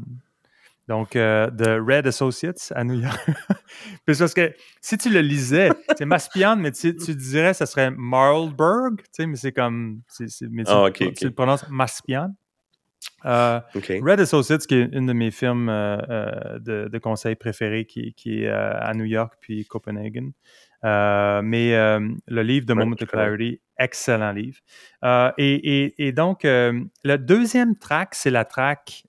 Donc, euh, de Red Associates à New York. parce que si tu le lisais, c'est Maspian, mais tu, tu dirais ça serait Marlberg, tu sais, mais c'est comme. mais tu, ah, le prononces Maspian. Euh, Red Associates, qui est une de mes firmes de, de, conseils préférés, qui, qui est à New York puis Copenhagen. Euh, mais euh, le livre de Moment of Clarity, excellent livre. Euh, et, donc, le deuxième track, c'est la track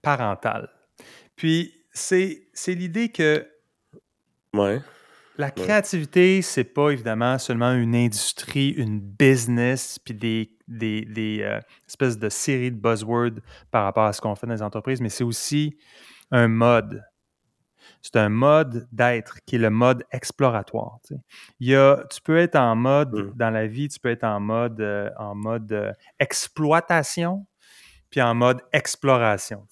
parentale. Puis, c'est l'idée que la créativité, c'est pas évidemment seulement une industrie, une business, puis des, des, espèces de séries de buzzwords par rapport à ce qu'on fait dans les entreprises, mais c'est aussi un mode c'est un mode d'être qui est le mode exploratoire. Il y a, tu peux être en mode, mmh. dans la vie, tu peux être en mode, euh, en mode euh, exploitation, puis en mode exploration.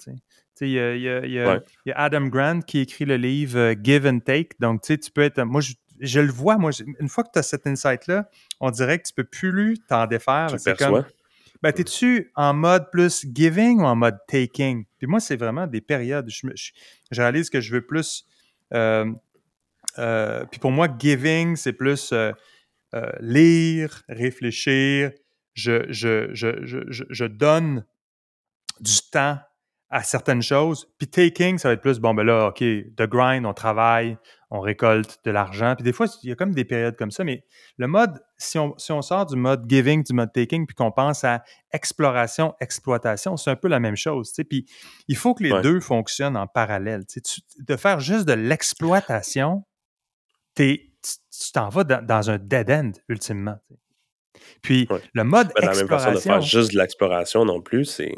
Il y, a, il, y a, Adam Grant qui écrit le livre euh, Give and Take. Donc, tu peux être. Moi, je, le vois, moi, une fois que tu as cet insight-là, on dirait que tu peux plus t'en défaire. Tu comme, ben, t'es-tu en mode plus giving ou en mode taking? Puis moi, c'est vraiment des périodes. Je, je, réalise que je veux plus. Euh, euh, puis pour moi, giving, c'est plus euh, lire, réfléchir. Je, je, je, donne du temps à certaines choses. Puis taking, ça va être plus, bon, ben là, OK, de grind, on travaille, on récolte de l'argent. Puis des fois, il y a comme des périodes comme ça, mais le mode, si on, si on sort du mode giving, du mode taking, puis qu'on pense à exploration, exploitation, c'est un peu la même chose. Puis il faut que les deux fonctionnent en parallèle. Tu de faire juste de l'exploitation, tu t'en vas dans, un dead end, ultimement. Puis le mode exploration... La même façon de faire juste de l'exploration non plus, c'est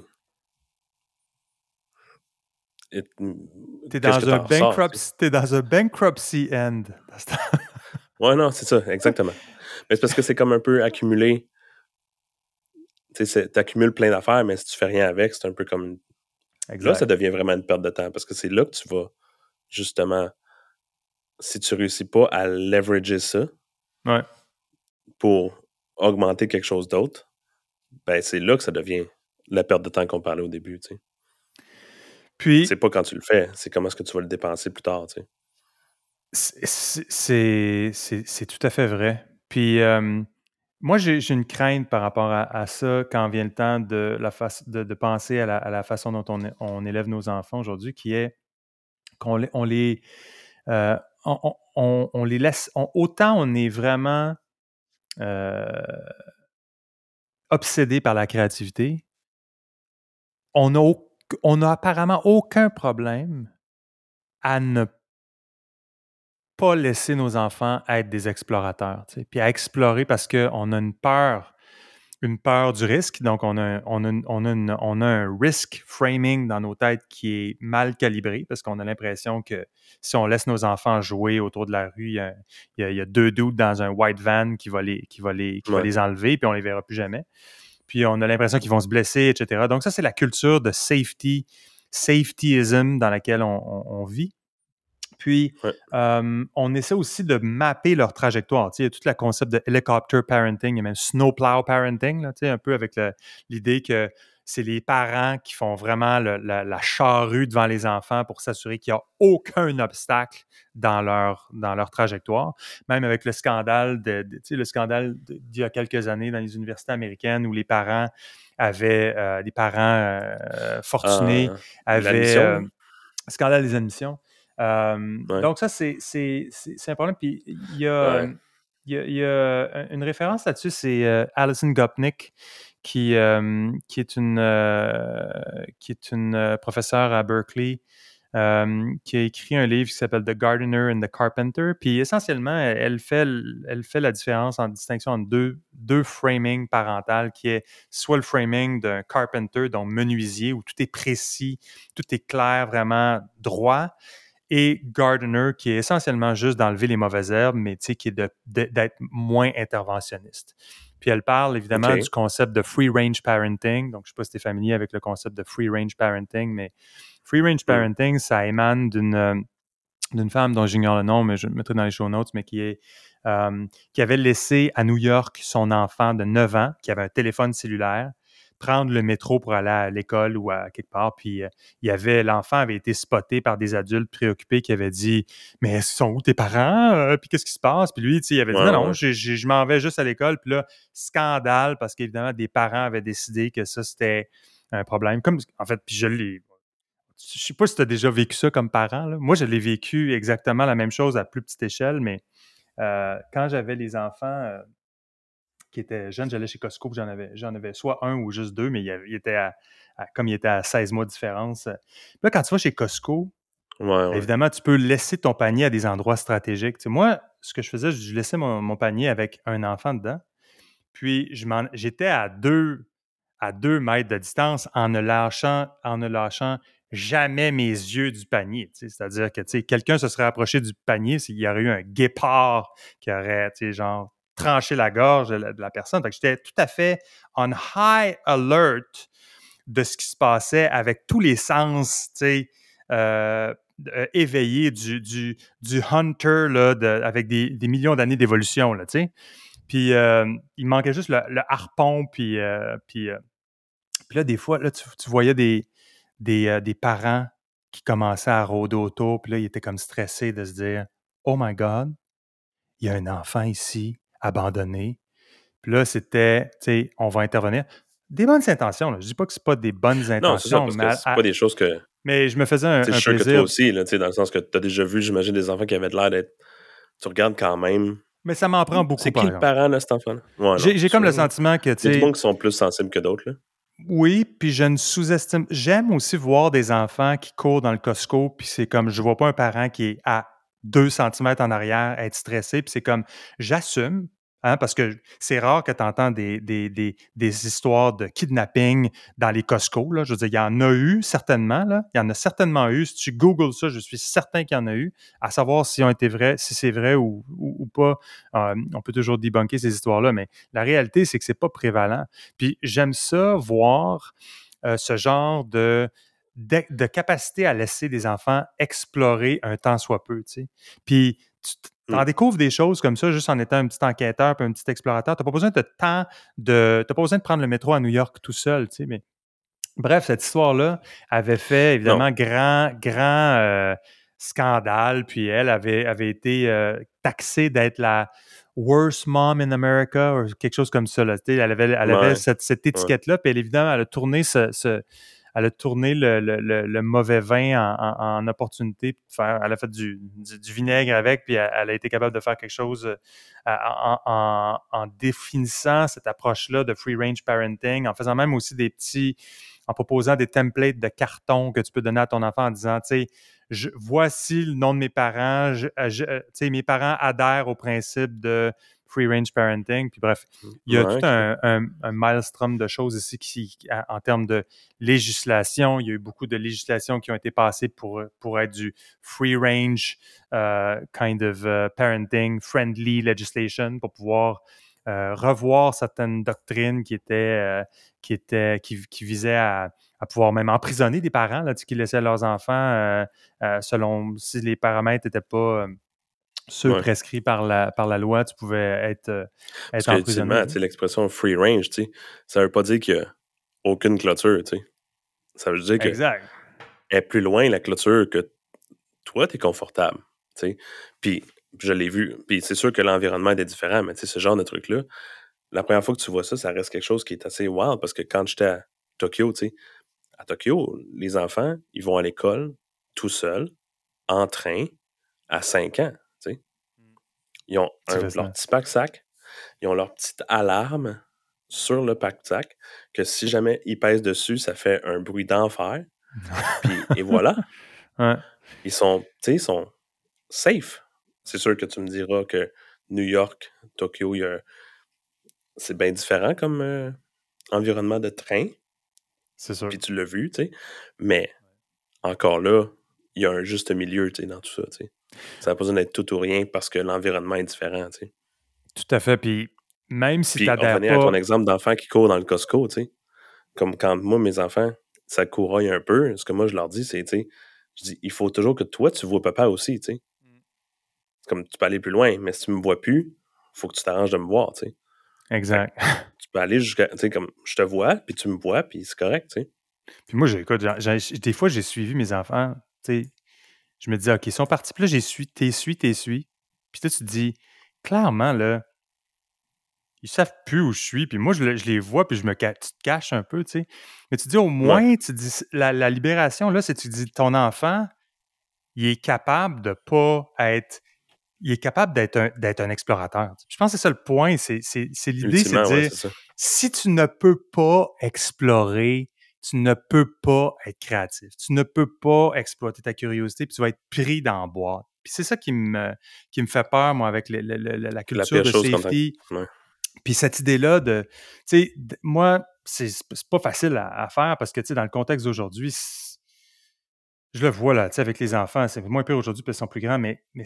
T'es dans, un bankruptcy, dans un bankruptcy end. ouais, non, c'est ça, exactement. Mais c'est parce que c'est comme un peu accumulé. Tu accumules plein d'affaires, mais si tu fais rien avec, c'est un peu comme. Là, ça devient vraiment une perte de temps parce que c'est là que tu vas, justement, si tu réussis pas à leverager ça pour augmenter quelque chose d'autre, ben c'est là que ça devient la perte de temps qu'on parlait au début, tu sais. Puis. C'est pas quand tu le fais, c'est comment est-ce que tu vas le dépenser plus tard, tu sais. C'est tout à fait vrai. Puis, moi, j'ai une crainte par rapport à, ça quand vient le temps de, la de, de, penser à la, façon dont on, on, élève nos enfants aujourd'hui, qui est qu'on les, on les, euh, on, les laisse. autant on est vraiment euh, obsédé par la créativité, on a on n'a apparemment aucun problème à ne pas laisser nos enfants être des explorateurs, puis à explorer parce qu'on a une peur, une peur du risque. Donc, on a, on a, un risk framing dans nos têtes qui est mal calibré parce qu'on a l'impression que si on laisse nos enfants jouer autour de la rue, il y a, deux doutes dans un white van qui va les, qui va les, qui va les enlever, puis on les verra plus jamais puis on a l'impression qu'ils vont se blesser, etc. Donc ça, c'est la culture de safety, safetyism dans laquelle on, vit. Puis, euh, on essaie aussi de mapper leur trajectoire. il y a tout le concept de helicopter parenting, il y a même snowplow parenting, là, un peu avec l'idée que c'est les parents qui font vraiment la, charrue devant les enfants pour s'assurer qu'il n'y a aucun obstacle dans leur, dans leur trajectoire. Même avec le scandale de, le scandale d'il y a quelques années dans les universités américaines où les parents avaient, euh, des parents euh, fortunés ah, avaient, euh, scandale des admissions, Ouais. Donc, ça, c'est c'est- c'est- c'est un problème. Puis, il y a, Ouais. il y a- il y a une référence là-dessus, c'est euh, Alison Gopnik, qui, euh, qui est une, euh, qui est euh, professeure à Berkeley, qui a écrit un livre qui s'appelle The Gardener and the Carpenter. Puis essentiellement, elle fait, la différence en distinction entre deux, deux framing parentales, qui est soit le framing d'un carpenter, donc menuisier, où tout est précis, tout est clair, vraiment droit, et gardener, qui est essentiellement juste d'enlever les mauvaises herbes, mais qui est d'être moins interventionniste. Puis elle parle évidemment du concept de free range parenting. Donc, je ne sais pas si tu es familier avec le concept de free range parenting, mais free range parenting, ça émane d'une euh, d'une femme dont j'ignore le nom, mais je le mettrai dans les show notes, mais qui est euh, qui avait laissé à New York son enfant de 9 ans, qui avait un téléphone cellulaire, prendre le métro pour aller à l'école ou à quelque part. Puis euh, il y avait l'enfant avait été spoté par des adultes préoccupés qui avaient dit Mais sont où tes parents Euh, Puis qu'est-ce qui se passe Puis lui, il avait dit Ouais, Non, non, ouais. j'ai- je m'en vais juste à l'école. Puis là, scandale parce qu'évidemment, des parents avaient décidé que ça, c'était un problème. Comme, en fait, puis je l'ai. Je sais pas si tu as déjà vécu ça comme parent. là. Moi, je l'ai vécu exactement la même chose à plus petite échelle, mais euh, quand j'avais les enfants qui étaient jeunes, j'allais chez Costco, j'en avais, j'en avais soit un ou juste deux, mais il, était à, à- comme il était à 16 mois de différence. Là, quand tu vas chez Costco, Ouais, ouais. évidemment, tu peux laisser ton panier à des endroits stratégiques. Tu sais, moi, ce que je faisais, je laissais mon, mon panier avec un enfant dedans. Puis je m'en- j'étais à deux, à deux mètres de distance en ne lâchant, en ne lâchant jamais mes yeux du panier. tu sais. C'est-à-dire que tu sais, quelqu'un se serait approché du panier s'il y aurait eu un guépard qui aurait, tu sais, genre, tranché la gorge de la, personne. J'étais tout à fait on high alert de ce qui se passait avec tous les sens, euh, euh, éveillés du, hunter avec des, millions d'années d'évolution, euh, il manquait juste le, harpon, puis, puis, puis là, des fois, tu, voyais des, des parents qui commençaient à rôder autour, puis là, ils étaient comme stressés de se dire « Oh my God, il y a un enfant ici, abandonné. » Puis là, c'était, tu sais, on va intervenir. Des bonnes intentions, là. Je dis pas que c'est pas des bonnes Non, c'est intentions, mais, que à- c'est à- pas des choses que. mais je me faisais un, suis sûr que plaisir. toi aussi, là, tu sais, dans le sens que tu as déjà vu, j'imagine, des enfants qui avaient l'air d'être. Tu regardes quand même. Mais ça m'en prend beaucoup, C'est par qui le exemple. parent de cet enfant-là? Ouais, non, J'ai comme le sentiment que, Il y a sais, monde qui sont plus sensibles que d'autres. là. Oui, puis je ne sous-estime. J'aime aussi voir des enfants qui courent dans le Costco, puis c'est comme, je vois pas un parent qui est à 2 cm en arrière être stressé, puis c'est comme, j'assume, hein, parce que c'est rare que tu entends des, histoires de kidnapping dans les Costco. Là. Je veux dire, il y en a eu, certainement. Là. Il y en a certainement eu. Si tu googles ça, je suis certain qu'il y en a eu. À savoir si, si c'est vrai ou, ou, ou pas, euh, on peut toujours débunker ces histoires-là, mais la réalité, c'est que c'est pas prévalent. Puis j'aime ça, voir euh, ce genre de, de, de capacité à laisser des enfants explorer un temps soit peu. Tu sais. Puis tu en Mm. découvres des choses comme ça juste en étant un petit enquêteur puis un petit explorateur. Tu n'as pas besoin de temps de. Pas besoin de prendre le métro à New York tout seul. Tu sais, mais... Bref, cette histoire-là avait fait évidemment grand, grand euh, scandale. Puis elle avait, avait été euh, taxée d'être la worst mom in America ou quelque chose comme ça. Là. Elle avait, elle avait Ouais. cette, cette étiquette-là. Puis elle, évidemment, elle a tourné ce, ce- elle a tourné le, le- le- le mauvais vin en, en- en opportunité. elle a fait du, du- du vinaigre avec, puis elle, a été capable de faire quelque chose euh, en, en- en définissant cette approche-là de free range parenting, en faisant même aussi des petits, en proposant des templates de carton que tu peux donner à ton enfant en disant, tu sais, voici le nom de mes parents, euh, euh, tu sais, mes parents adhèrent au principe de free range parenting. Puis bref, il y a Ouais, tout un, un, un maelstrom de choses ici qui, en termes de législation. Il y a eu beaucoup de législations qui ont été passées pour, pour être du free range euh, kind of euh, parenting friendly legislation pour pouvoir euh, revoir certaines doctrines qui étaient, euh, qui, étaient qui, qui visaient à, à pouvoir même emprisonner des parents là, qui laissaient leurs enfants euh, selon si les paramètres n'étaient pas ceux Ouais. prescrits par la, par la loi, tu pouvais être, euh, Parce être que, emprisonné. tu sais, l'expression free range, tu sais, ça veut pas dire qu'il y a aucune clôture, tu sais. Ça veut dire qu'elle Exact. est plus loin, la clôture, que toi, tu es confortable, tu sais. Puis, je l'ai vu. Puis, c'est sûr que l'environnement était différent, mais tu sais, ce genre de truc-là, la première fois que tu vois ça, ça reste quelque chose qui est assez wild parce que quand j'étais à Tokyo, tu sais, à Tokyo, les enfants, ils vont à l'école tout seuls, en train à 5 ans. Ils ont un- leur petit pack-sac, ils ont leur petite alarme sur le pack-sac que si jamais ils pèsent dessus, ça fait un bruit d'enfer. Puis, et voilà, Ouais. ils sont, tu sais, ils sont safe. C'est sûr que tu me diras que New York, Tokyo, c'est bien différent comme euh, environnement de train. C'est sûr. puis tu l'as vu, tu sais. Mais encore là, il y a un juste milieu, tu sais, dans tout ça, tu sais. Ça n'a pas besoin d'être tout ou rien parce que l'environnement est différent, tu sais. Tout à fait. Puis même si tu n'adhères à ton exemple d'enfant qui court dans le Costco, tu sais. Comme quand moi, mes enfants, ça couraille un peu, ce que moi, je leur dis, c'est, tu sais, je dis, il faut toujours que toi, tu vois papa aussi, tu sais. C'est comme, tu peux aller plus loin, mais si tu me vois plus, faut que tu t'arranges de me voir, tu sais. Exact. Tu peux aller jusqu'à, tu sais, comme, je te vois, puis tu me vois, puis c'est correct, tu sais. Puis moi, j'ai- écoute, j'ai- j'ai- des fois, j'ai suivi mes enfants. Tu sais, je me dis, OK, ils sont partis. Puis là, j'ai suis, t'es suis, t'es suis. Puis toi, tu te dis, clairement, là, ils savent plus où je suis. Puis moi, je, je les vois, puis je me tu te caches un peu, tu sais. Mais tu dis, au moins, tu dis, la, la libération, là, c'est tu dis, ton enfant, il est capable de pas être. Il est capable d'être un, d'être un explorateur. Je pense que c'est ça le point. C'est, c'est, c'est l'idée, c'est de ouais, dire, si tu ne peux pas explorer, tu ne peux pas être créatif. Tu ne peux pas exploiter ta curiosité, puis tu vas être pris dans la boîte. Puis c'est ça qui me, qui me fait peur, moi, avec le- le- le- le- la culture de safety. ouais. Puis cette idée-là de, tu sais, moi, c'est pas facile à, à faire parce que, tu sais, dans le contexte d'aujourd'hui, je le vois, là, tu sais, avec les enfants, c'est moins pire aujourd'hui parce qu'ils sont plus grands, mais, mais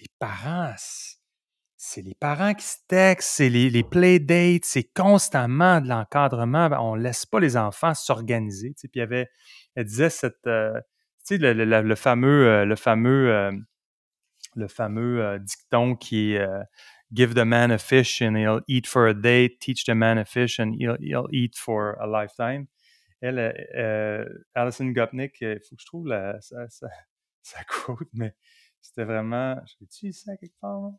les parents, c'est- les parents qui se textent, c'est les, les playdates, c'est constamment de l'encadrement. Ben, On laisse pas les enfants s'organiser. Puis il y avait, elle disait cette, euh, le, fameux, euh, euh, dicton qui est Give the man a fish and he'll eat for a day, teach the man a fish and he'll, he'll eat for a lifetime. Elle, Alison Gopnik, il faut que je trouve la, sa, sa, quote, mais c'était vraiment. Je l'ai-tu ici quelque part? là?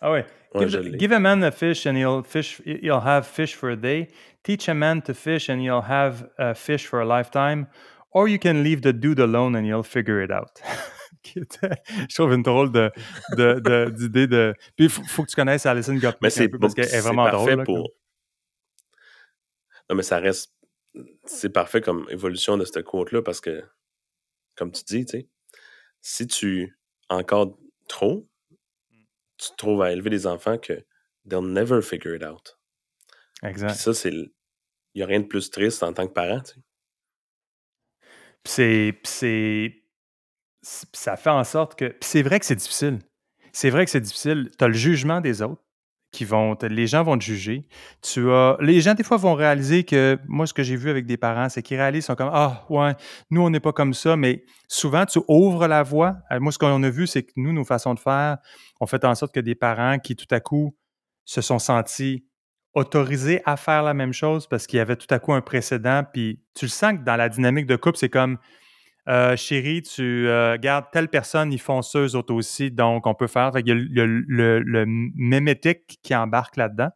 Ah ouais. Ouais, give, the- give a man a fish and he'll fish. He'll have fish for a day. Teach a man to fish and he'll have uh, fish for a lifetime. Or you can leave the dude alone and he'll figure it out. Qui était- je trouve une drôle de, de, de- d'idée de. Puis il faut, faut que tu connaisses Alison Gopnik Mais un c'est peu parce qu'elle est vraiment parfait drôle. là, pour. comme- Non, mais ça reste. C'est parfait comme évolution de cette quote-là parce que, comme tu dis, tu sais, si tu encadres trop, tu te trouves à élever des enfants que they'll never figure it out. Puis Exact. ça, c'est. Il n'y a rien de plus triste en tant que parent, tu sais. Puis c'est, puis puis ça fait en sorte que. Puis c'est vrai que c'est difficile. C'est vrai que c'est difficile. Tu as le jugement des autres Les gens vont te juger. Tu as. Les gens, des fois, vont réaliser que. Moi, ce que j'ai vu avec des parents, c'est qu'ils réalisent, ils sont comme Ah, ouais, nous, on n'est pas comme ça. Mais souvent, tu ouvres la voie. Euh, Moi, ce qu'on a vu, c'est que nous, nos façons de faire, on fait en sorte que des parents qui, tout à coup, se sont sentis autorisés à faire la même chose parce qu'il y avait tout à coup un précédent. Puis tu le sens que dans la dynamique de couple, c'est comme euh, chérie, tu euh, gardes telle personne, ils font ça, eux autres aussi, donc on peut faire. Fait qu'il y a le, le, le, le mémétique qui embarque là-dedans.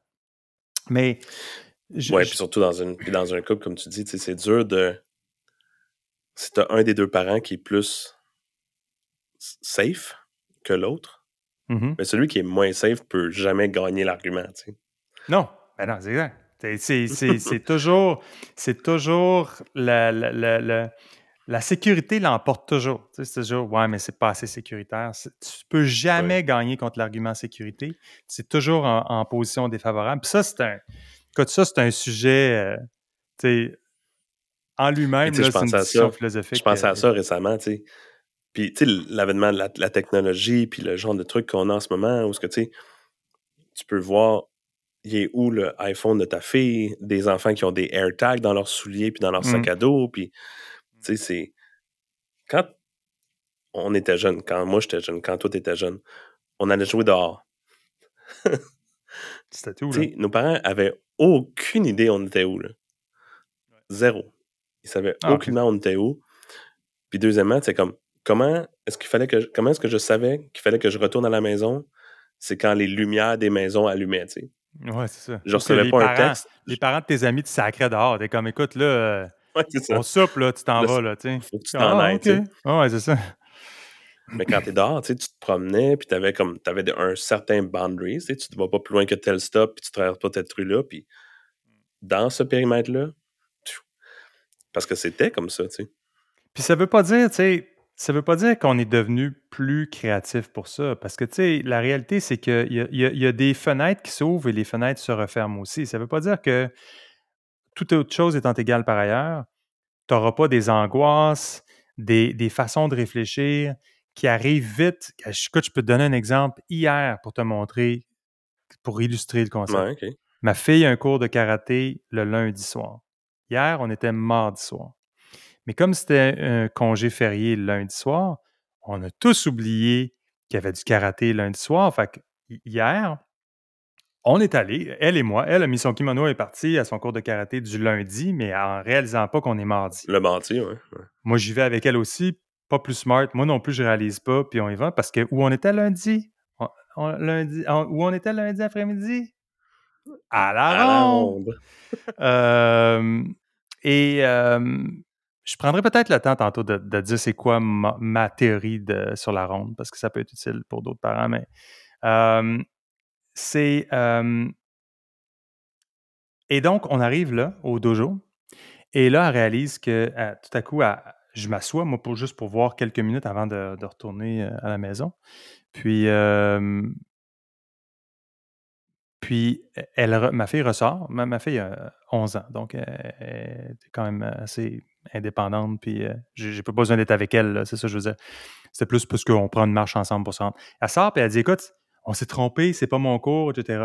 Mais. je- Ouais, je- puis surtout dans, une, dans un couple, comme tu dis, c'est dur de. Si tu as un des deux parents qui est plus safe que l'autre, Mhm. mais celui qui est moins safe peut jamais gagner l'argument, tu sais. Non, ben non, c'est exact. C'est- toujours, c'est toujours la, la, la, la- la sécurité l'emporte toujours. Tu sais, c'est toujours, ouais, mais c'est pas assez sécuritaire. Tu peux jamais gagner contre l'argument sécurité. C'est toujours en, en position défavorable. Puis ça, c'est un, écoute, ça, c'est un sujet, euh, tu sais, en lui-même, c'est une discussion ça. philosophique. Je pensais euh, à ça récemment, tu sais. Puis, tu sais, l'avènement de la, la technologie, puis le genre de trucs qu'on a en ce moment, où ce que, tu sais, tu peux voir, il est où le iPhone de ta fille, des enfants qui ont des AirTags dans leurs souliers, puis dans leur sac Mm. à dos, puis, tu sais, c'est... Quand on était jeune, quand moi j'étais jeune, quand toi t'étais jeune, on allait jouer dehors. C'était Tu là? nos parents avaient aucune idée on était où, là. Zéro. Ils savaient Ah, aucunement on était où. Puis deuxièmement, c'est comme comment est-ce qu'il fallait que je- comment est-ce que je savais qu'il fallait que je retourne à la maison? C'est quand les lumières des maisons allumaient, tu sais. Ouais, c'est ça. Je recevais pas un parents- texte. Les parents de tes amis te sacraient dehors. T'es comme, écoute, là, euh, Ouais. On soupe, là, tu t'en vas, là, tu sais. Faut que tu t'en Ah, ailles, ouais, c'est ça. Mais quand t'es dehors, tu te promenais, puis t'avais comme t'avais un certain boundary, tu te vas pas plus loin que tel stop, puis tu traverses pas cette rue-là, puis dans ce périmètre-là, parce que c'était comme ça, tu sais. Puis ça veut pas dire, tu sais, ça veut pas dire qu'on est devenu plus créatif pour ça. Parce que, tu sais, la réalité, c'est qu'il y y a des fenêtres qui s'ouvrent et les fenêtres se referment aussi. Ça veut pas dire que toute autre chose étant égale par ailleurs, tu n'auras pas des angoisses, des, des façons de réfléchir qui arrivent vite. Écoute, je peux te donner un exemple hier pour te montrer, pour illustrer le concept. Ouais. Ma fille a un cours de karaté le lundi soir. Hier, on était mardi soir. Mais comme c'était un congé férié le lundi soir, on a tous oublié qu'il y avait du karaté lundi soir. Fait hier, on est allé, elle et moi, elle a mis son kimono et est partie à son cours de karaté du lundi, mais en réalisant pas qu'on est mardi. Le mardi, ouais. ouais. Moi, j'y vais avec elle aussi, pas plus smart. Moi non plus, je réalise pas, puis on y va parce que où on était lundi, On- on- lundi on- où on était lundi après-midi, à la À la ronde. ronde. Euh, et euh, je prendrai peut-être le temps tantôt de, de dire c'est quoi ma, ma théorie de, sur la ronde, parce que ça peut être utile pour d'autres parents, mais euh, c'est. euh, et donc, on arrive là, au dojo, et là, elle réalise que euh, tout à coup, elle- je m'assois, moi, juste pour voir quelques minutes avant de, retourner euh, à la maison. Puis, euh, puis elle, re- ma fille ressort. Ma, fille a 11 ans, donc elle, elle est quand même assez indépendante. Puis, euh, j'ai pas besoin d'être avec elle, c'est ça que je veux dire. C'était plus parce qu'on prend une marche ensemble pour se rendre. Elle sort, puis elle dit Écoute, on s'est trompé, c'est pas mon cours, etc.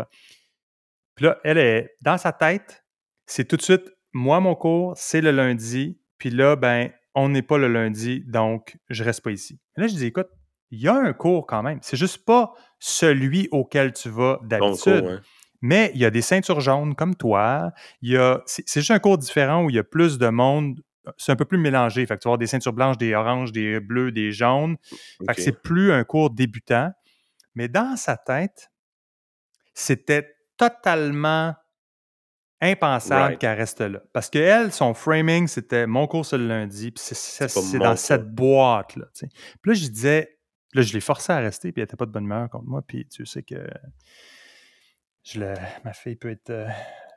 Puis là, elle est dans sa tête, c'est tout de suite moi, mon cours, c'est le lundi. Puis là, ben, on n'est pas le lundi, donc je reste pas ici. Et là, je dis Écoute, il y a un cours quand même. C'est juste pas celui auquel tu vas d'habitude. Mais il y a des ceintures jaunes comme toi. Il y a, c'est, juste un cours différent où il y a plus de monde. C'est un peu plus mélangé. Fait que tu vas avoir des ceintures blanches, des oranges, des bleus, des jaunes. Fait que c'est plus un cours débutant. Mais dans sa tête, c'était totalement impensable Right. qu'elle reste là. Parce que elle, son framing, c'était mon cours le lundi, puis c'est, dans cette boîte-là. Puis là, je disais, là, je l'ai forcé à rester, puis elle n'était pas de bonne humeur contre moi, puis tu sais que je le, ma fille peut être, euh,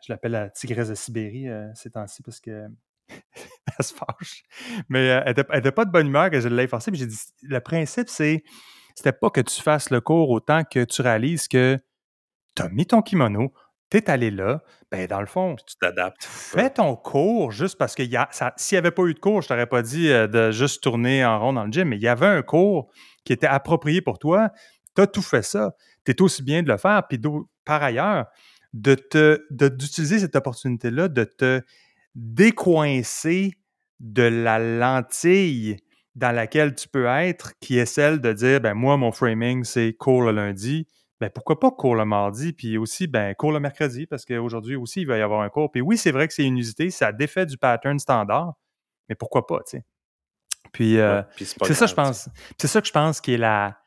je l'appelle la tigresse de Sibérie euh, ces temps-ci parce que elle se fâche. Mais euh, elle n'était pas de bonne humeur que je l'ai forcé. Puis j'ai dit, le principe, c'est, c'était pas que tu fasses le cours autant que tu réalises que tu as mis ton kimono, tu es allé là, ben dans le fond, Tu t'adaptes. fais ton cours juste parce que y a- ça- s'il n'y avait pas eu de cours, je t'aurais pas dit euh, de juste tourner en rond dans le gym, mais il y avait un cours qui était approprié pour toi. Tu as tout fait ça. Tu es aussi bien de le faire. Puis par ailleurs, de te de- d'utiliser cette opportunité-là, de te décoincer de la lentille dans laquelle tu peux être, qui est celle de dire, ben moi, mon framing, c'est cours le lundi. Ben pourquoi pas cours le mardi, puis aussi, ben cours le mercredi, parce qu'aujourd'hui aussi, il va y avoir un cours. Puis oui, c'est vrai que c'est une usité, ça défait du pattern standard, mais pourquoi pas, tu sais. Puis euh, Ouais, puis c'est ça, je pense. C'est ça que je pense qui est la,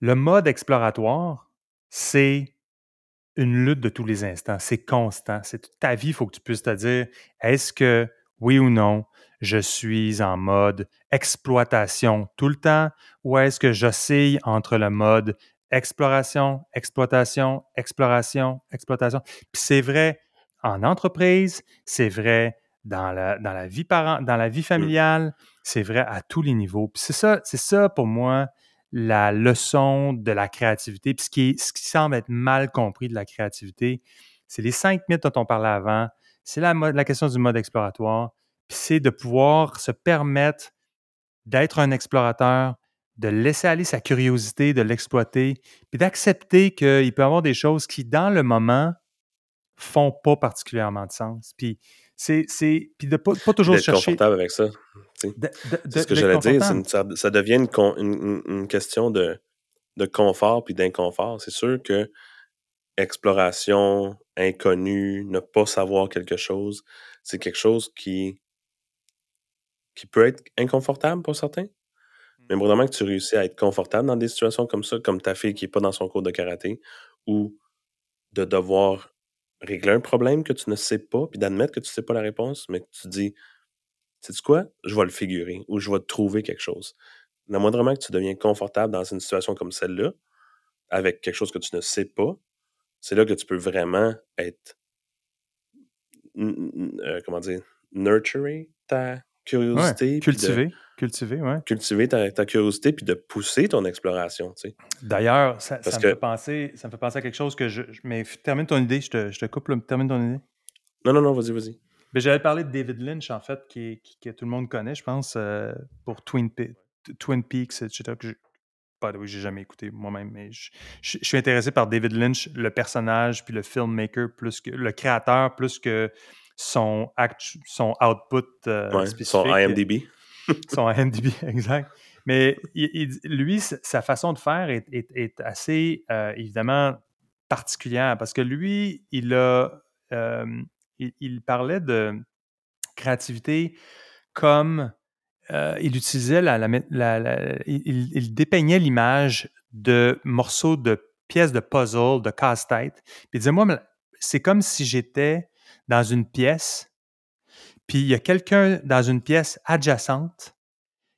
le mode exploratoire, c'est une lutte de tous les instants. C'est constant. C'est toute ta vie, il faut que tu puisses te dire est-ce que, oui ou non, je suis en mode exploitation tout le temps ou est-ce que j'oscille entre le mode exploration, exploitation, exploration, exploitation? Puis c'est vrai en entreprise, c'est vrai dans la, dans la vie parent, dans la vie familiale, c'est vrai à tous les niveaux. Puis c'est ça, c'est ça pour moi la leçon de la créativité. Puis ce qui, ce qui semble être mal compris de la créativité, c'est les cinq mythes dont on parlait avant, c'est la, la question du mode exploratoire, puis c'est de pouvoir se permettre d'être un explorateur, de laisser aller sa curiosité, de l'exploiter, puis d'accepter qu'il peut y avoir des choses qui, dans le moment, font pas particulièrement de sens. Puis c'est, c'est, puis de pas, pas toujours D'être chercher... confortable avec ça. C'est ce que j'allais dire. une- ça, ça devient une, con- une- une- une question de, de confort puis d'inconfort. C'est sûr que exploration, inconnu, ne pas savoir quelque chose, c'est quelque chose qui, qui peut être inconfortable pour certains. Mais Mm. vraiment que tu réussis à être confortable dans des situations comme ça, comme ta fille qui n'est pas dans son cours de karaté, ou de devoir régler un problème que tu ne sais pas, puis d'admettre que tu ne sais pas la réponse, mais que tu dis sais-tu quoi? Je vais le figurer ou je vais trouver quelque chose. Le moindrement que tu deviens confortable dans une situation comme celle-là, avec quelque chose que tu ne sais pas, c'est là que tu peux vraiment être, euh, comment dire, nurturer ta curiosité. cultiver, cultiver, ouais. Cultiver ta, curiosité puis de pousser ton exploration, tu sais. D'ailleurs, ça, me fait penser, ça me fait penser à quelque chose que je... mais termine ton idée, je te, je te coupe, termine ton idée. Non, non, non, vas-y, vas-y. J'avais parlé de David Lynch, en fait, qui, que tout le monde connaît, je pense, euh, pour Twin, Twin Peaks, etc. Que pas oui, j'ai jamais écouté moi-même, mais je, suis intéressé par David Lynch, le personnage, puis le filmmaker, plus que le créateur, plus que son, son output euh, spécifique. Son IMDb. son IMDb, exact. Mais lui, sa façon de faire est, assez, euh, évidemment, particulière parce que lui, il a il, parlait de créativité comme euh, il utilisait il, dépeignait l'image de morceaux de pièces de puzzle, de casse-tête. Puis il disait, moi, c'est comme si j'étais dans une pièce, puis il y a quelqu'un dans une pièce adjacente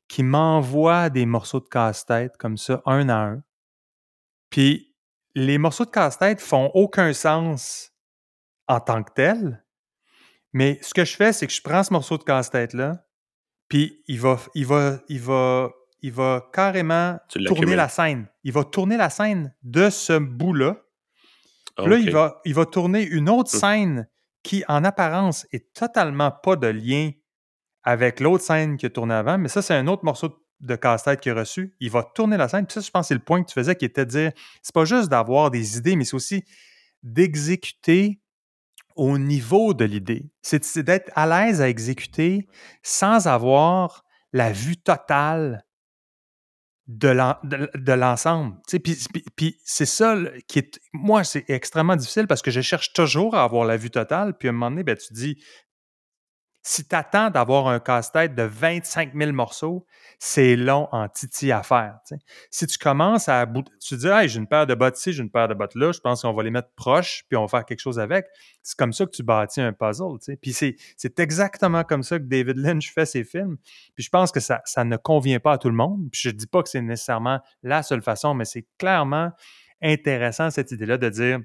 qui m'envoie des morceaux de casse-tête comme ça, un à un. Puis les morceaux de casse-tête font aucun sens en tant que tels, mais ce que je fais, c'est que je prends ce morceau de casse-tête-là, puis il va, il va, il va, il va carrément tourner la scène. Il va tourner la scène de ce bout-là. Là, il va, il va tourner une autre hum. scène qui, en apparence, est totalement pas de lien avec l'autre scène qui a tourné avant, mais ça, c'est un autre morceau de casse-tête qu'il a reçu. Il va tourner la scène. Puis ça, je pense c'est le point que tu faisais, qui était de dire, c'est pas juste d'avoir des idées, mais c'est aussi d'exécuter au niveau de l'idée. C'est d'être à l'aise à exécuter sans avoir la vue totale de l'ensemble. Puis, c'est ça qui est. Moi, c'est extrêmement difficile parce que je cherche toujours à avoir la vue totale. Puis à un moment donné, ben, tu dis si tu attends d'avoir un casse-tête de 25 000 morceaux, c'est long en titi à faire. Si tu commences à tu te dis hey, j'ai une paire de bottes ici, j'ai une paire de bottes là, je pense qu'on va les mettre proches, puis on va faire quelque chose avec. C'est comme ça que tu bâtis un puzzle. Puis c'est exactement comme ça que David Lynch fait ses films. Puis je pense que ça, ça ne convient pas à tout le monde. Puis je ne dis pas que c'est nécessairement la seule façon, mais c'est clairement intéressant cette idée-là de dire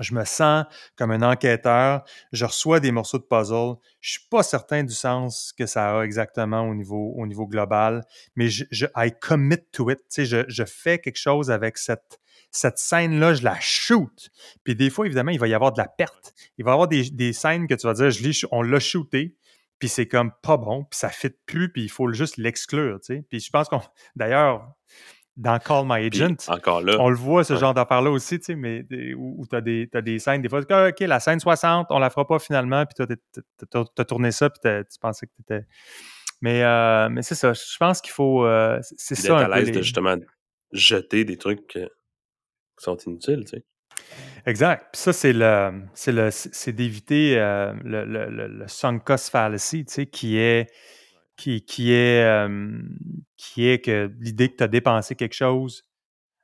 je me sens comme un enquêteur, je reçois des morceaux de puzzle, je suis pas certain du sens que ça a exactement au niveau, au niveau global, mais je, je I commit to it, tu sais, je, je fais quelque chose avec cette, cette scène-là, je la shoot. Puis des fois, évidemment, il va y avoir de la perte. Il va y avoir des, des scènes que tu vas dire, je on l'a shooté, puis c'est comme pas bon, puis ça fit plus, puis il faut juste l'exclure, tu sais. Puis je pense qu'on, d'ailleurs, dans Call My Agent. encore là. On le voit, ce genre d'affaire-là aussi, tu sais, mais où, tu as, des scènes, des fois, OK, la scène 60, on la fera pas finalement, puis toi, tu as tourné ça, puis tu pensais que tu étais. Mais, euh, mais c'est ça, je pense qu'il faut. Euh, c'est ça. à l'aise de justement jeter des trucs qui sont inutiles, tu sais. Exact. Puis ça, c'est le, c'est d'éviter euh, le, le, le, le sunk cost fallacy, tu sais, qui est qui, qui, est, qui est que l'idée que tu as dépensé quelque chose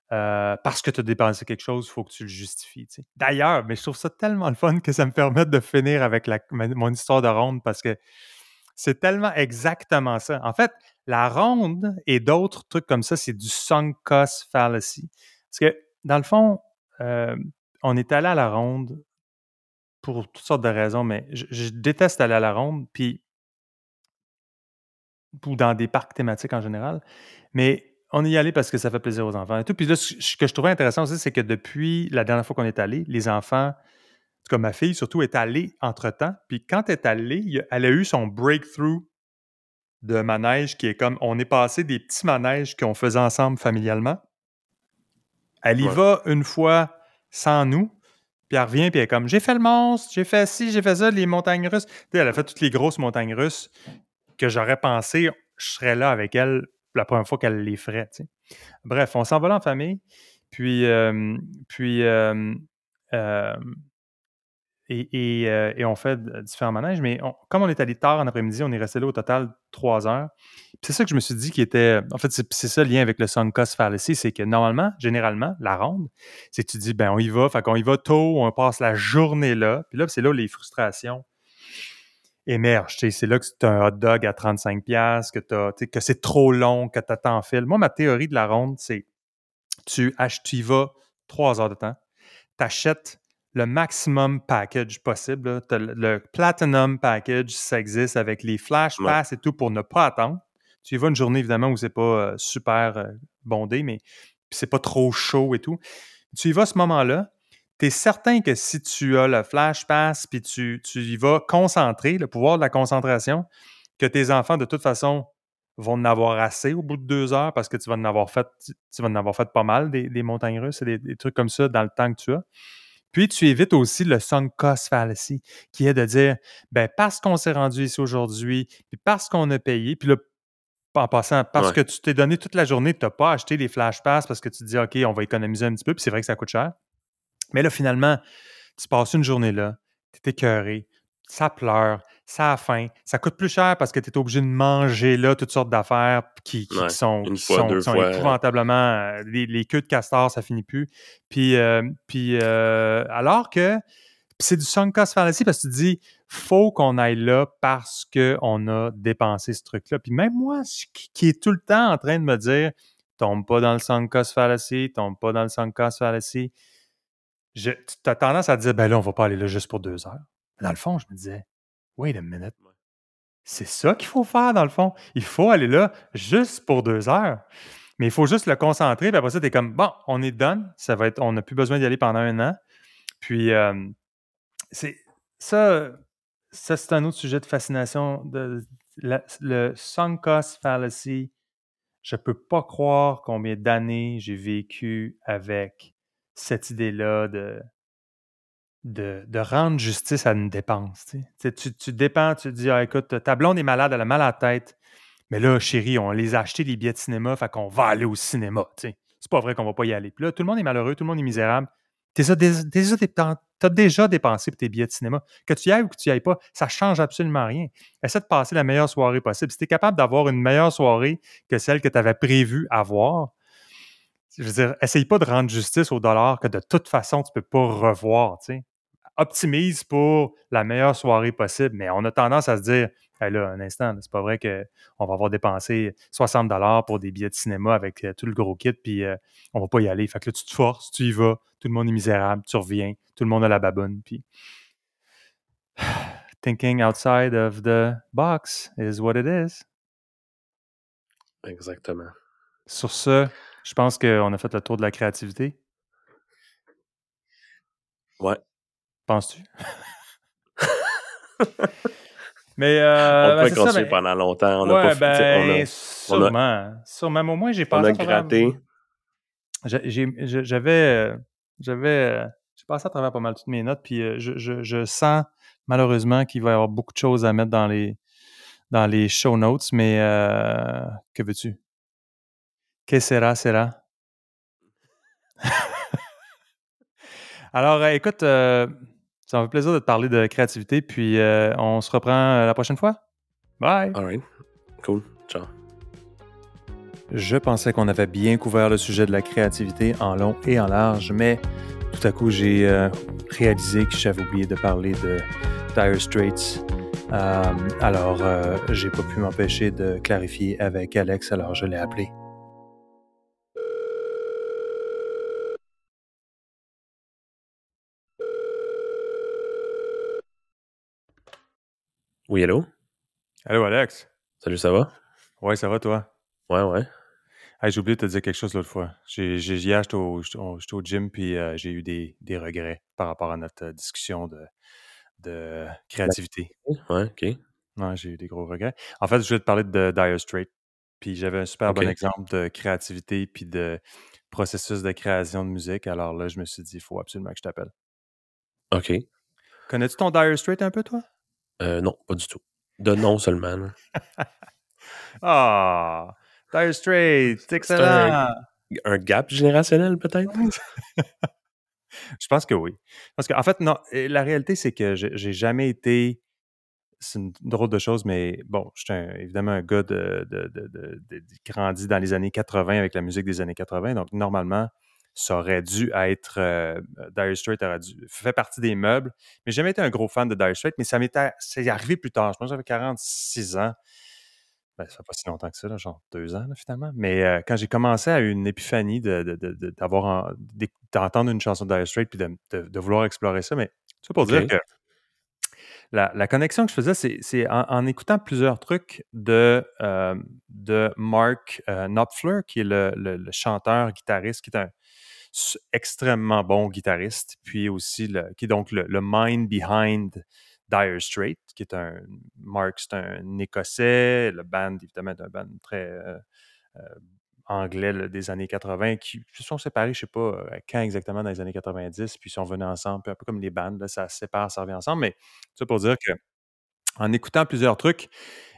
parce que tu as dépensé quelque chose, il faut que tu le justifies. D'ailleurs, mais je trouve ça tellement le fun que ça me permet de finir avec la, mon histoire de ronde parce que c'est tellement exactement ça. En fait, la ronde et d'autres trucs comme ça, c'est du sunk cost fallacy. Parce que, dans le fond, on est allé à la ronde pour toutes sortes de raisons, mais je, je déteste aller à la ronde. Puis ou dans des parcs thématiques en général. Mais on y allait parce que ça fait plaisir aux enfants et tout. Puis là, ce que je trouvais intéressant aussi, c'est que depuis la dernière fois qu'on est allé, les enfants, comme ma fille surtout, est allée entre-temps. Puis quand elle est allée, elle a eu son breakthrough de manège qui est comme on est passé des petits manèges qu'on faisait ensemble familialement. Elle y va une fois sans nous, puis elle revient, puis elle est comme j'ai fait le monstre, j'ai fait ci, j'ai fait ça, les montagnes russes. elle a fait toutes les grosses montagnes russes que j'aurais pensé, je serais là avec elle la première fois qu'elle les ferait. Bref, on s'en va là en famille. Puis, puis et, on fait différents manèges. Mais comme on est allé tard en après-midi, on est resté là au total trois heures. C'est ça que je me suis dit qui était. En fait, c'est ça le lien avec le sunk cost fallacy, c'est que normalement, généralement, la ronde, c'est que tu dis, ben on y va, fait qu'on y va tôt, on passe la journée là. Puis là, c'est là les frustrations émerge. C'est là que tu as un hot dog à 35$, que, que c'est trop long, que tu attends en fil. Moi, ma théorie de la ronde, c'est tu achètes, tu y vas trois heures de temps, tu achètes le maximum package possible. là. Le, le Platinum Package, ça existe avec les Flash Ouais. Pass et tout pour ne pas attendre. Tu y vas une journée, évidemment, où c'est pas euh, super euh, bondé, mais c'est pas trop chaud et tout. Tu y vas à ce moment-là, tu es certain que si tu as le Flash Pass, puis tu, tu y vas concentré, le pouvoir de la concentration, que tes enfants, de toute façon, vont en avoir assez au bout de deux heures parce que tu vas en avoir fait, tu vas en avoir fait pas mal des, des montagnes russes et des, des trucs comme ça dans le temps que tu as. Puis tu évites aussi le sunk cost fallacy, qui est de dire, ben parce qu'on s'est rendu ici aujourd'hui, puis parce qu'on a payé, puis là, en passant, parce Ouais. que tu t'es donné toute la journée, tu n'as pas acheté les flash pass parce que tu te dis, OK, on va économiser un petit peu, puis c'est vrai que ça coûte cher. Mais là, finalement, tu passes une journée là, tu es écœuré, ça pleure, ça a faim, ça coûte plus cher parce que tu es obligé de manger là toutes sortes d'affaires qui, qui Ouais, sont, une qui fois, sont, deux qui sont fois. épouvantablement. euh, les, les queues de castor, ça finit plus. Puis, euh, puis euh, alors que c'est du sunk cost fallacy parce que tu te dis, faut qu'on aille là parce qu'on a dépensé ce truc-là. Puis même moi, qui est tout le temps en train de me dire, tombe pas dans le sunk cost fallacy, tombe pas dans le sunk cost fallacy. Je, tu as tendance à te dire, ben là, on va pas aller là juste pour deux heures. Dans le fond, je me disais, wait a minute. C'est ça qu'il faut faire, dans le fond. Il faut aller là juste pour deux heures. Mais il faut juste le concentrer. Puis après ça, tu es comme, bon, on est done. Ça va être, on n'a plus besoin d'y aller pendant un an. Puis, euh, c'est ça, ça c'est un autre sujet de fascination. De, la- le sunk cost fallacy. Je peux pas croire combien d'années j'ai vécu avec cette idée-là de, de, rendre justice à une dépense. tu sais. Tu, tu, dépenses, tu te dis, ah, écoute, ta blonde est malade, elle a mal à la tête. Mais là, chérie, on les a achetés les billets de cinéma, fait qu'on va aller au cinéma. tu. C'est pas vrai qu'on va pas y aller. Puis là, tout le monde est malheureux, tout le monde est misérable. Tu as déjà dépensé pour tes billets de cinéma. Que tu y ailles ou que tu y ailles pas, ça change absolument rien. Essaie de passer la meilleure soirée possible. Si tu es capable d'avoir une meilleure soirée que celle que tu avais prévu avoir, je veux dire, essaye pas de rendre justice au dollar que de toute façon, tu peux pas revoir. tu sais. Optimise pour la meilleure soirée possible, mais on a tendance à se dire, Hey, là, un instant, c'est pas vrai qu'on va avoir dépensé 60 dollars pour des billets de cinéma avec euh, tout le gros kit, puis euh, on va pas y aller. Fait que là, tu te forces, tu y vas, tout le monde est misérable, tu reviens, tout le monde a la baboune, puis thinking outside of the box is what it is. Exactement. Sur ce, je pense qu'on a fait le tour de la créativité. Ouais. Penses-tu? Mais euh, on ben, peut ça, continuer ben- pendant longtemps. On a ouais, pas fait- ben, on a- sûrement. Sûrement. Mais au moins, j'ai on passé a à travers- gratté. J'avais. euh, J'avais. euh, J'ai passé à travers pas mal toutes mes notes, puis euh, je, je- je sens malheureusement qu'il va y avoir beaucoup de choses à mettre dans les, dans les show notes, mais euh, que veux-tu? Que sera, sera? Alors, euh, écoute, euh, ça me fait plaisir de te parler de créativité, puis euh, on se reprend la prochaine fois. Bye! All right. Cool. Ciao. Je pensais qu'on avait bien couvert le sujet de la créativité en long et en large, mais tout à coup, j'ai euh, réalisé que j'avais oublié de parler de Dire Straits. Euh, alors, euh, j'ai pas pu m'empêcher de clarifier avec Alex, alors je l'ai appelé. Oui, hello? Allô, Alex? Salut, ça va? Ouais, ça va, toi? Ouais, ouais. Hey, j'ai oublié de te dire quelque chose l'autre fois. J'ai, j'ai- hier, j'étais au, j'étais au- j'étais au gym, puis euh, j'ai eu des, des regrets par rapport à notre euh, discussion de, de créativité. Ouais, OK. Ouais, j'ai eu des gros regrets. En fait, je voulais te parler de Dire Straits. Puis j'avais un super bon exemple de créativité puis de processus de création de musique. Alors là, je me suis dit, il faut absolument que je t'appelle. OK. Connais-tu ton Dire Straits un peu, toi? Euh, non, pas du tout. De nom seulement. Ah! Dire Straits, excellent! Un gap générationnel, peut-être? Je pense que oui. Parce qu'en fait, non, la réalité, c'est que j'ai jamais été. C'est une drôle de chose, mais bon, je suis évidemment un gars de, de, de, de- de- de- grandi dans les années 80 avec la musique des années 80. Donc, normalement, ça aurait dû être. Euh, Dire Straits aurait dû. fait partie des meubles. Mais j'ai jamais été un gros fan de Dire Straits, mais ça m'était. C'est arrivé plus tard. Je pense que j'avais 46 ans. Ben, ça fait pas si longtemps que ça, genre deux ans finalement. Mais euh, quand j'ai commencé à une épiphanie d'avoir d'entendre une chanson de Dire Straits puis de, vouloir explorer ça, mais ça pour dire que la, connexion que je faisais, c'est en, écoutant plusieurs trucs de, euh, de Mark euh, Knopfler, qui est le, chanteur, guitariste, qui est un extrêmement bon guitariste, puis aussi le, qui est donc le, mind behind Dire Straits, qui est un Mark, c'est un Écossais, le band évidemment est un band très euh, anglais des années 80 qui se sont séparés, je ne sais pas quand exactement dans les années 90, puis ils sont venus ensemble, un peu comme les bandes, ça se sépare, ça revient ensemble. Mais ça pour dire que en écoutant plusieurs trucs,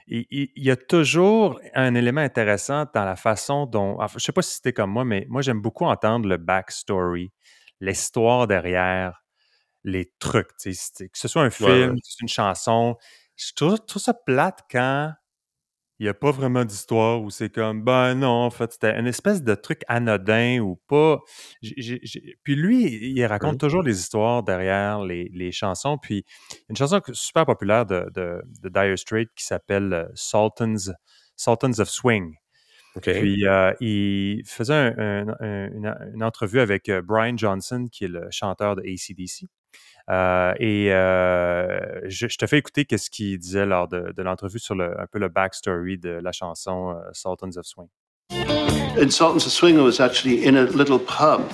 il, y a toujours un élément intéressant dans la façon dont. je ne sais pas si c'était comme moi, mais moi, j'aime beaucoup entendre le backstory, l'histoire derrière les trucs. Que ce soit un film, une chanson. Je trouve, trouve ça plate quand il n'y a pas vraiment d'histoire où c'est comme, ben non, en fait, c'était une espèce de truc anodin ou pas. Puis lui, il raconte toujours des histoires derrière les, chansons. Puis une chanson super populaire de, de, Dire Straits qui s'appelle euh, Sultans, Sultans of Swing. Puis euh, il faisait une, entrevue avec euh, Brian Johnson, qui est le chanteur de ACDC. Euh, et euh, je, je, te fais écouter qu'est-ce qu'il disait lors de, de l'entrevue sur le, un peu le backstory de la chanson uh, Sultans of Swing. In Sultans of Swing, I was actually in a little pub,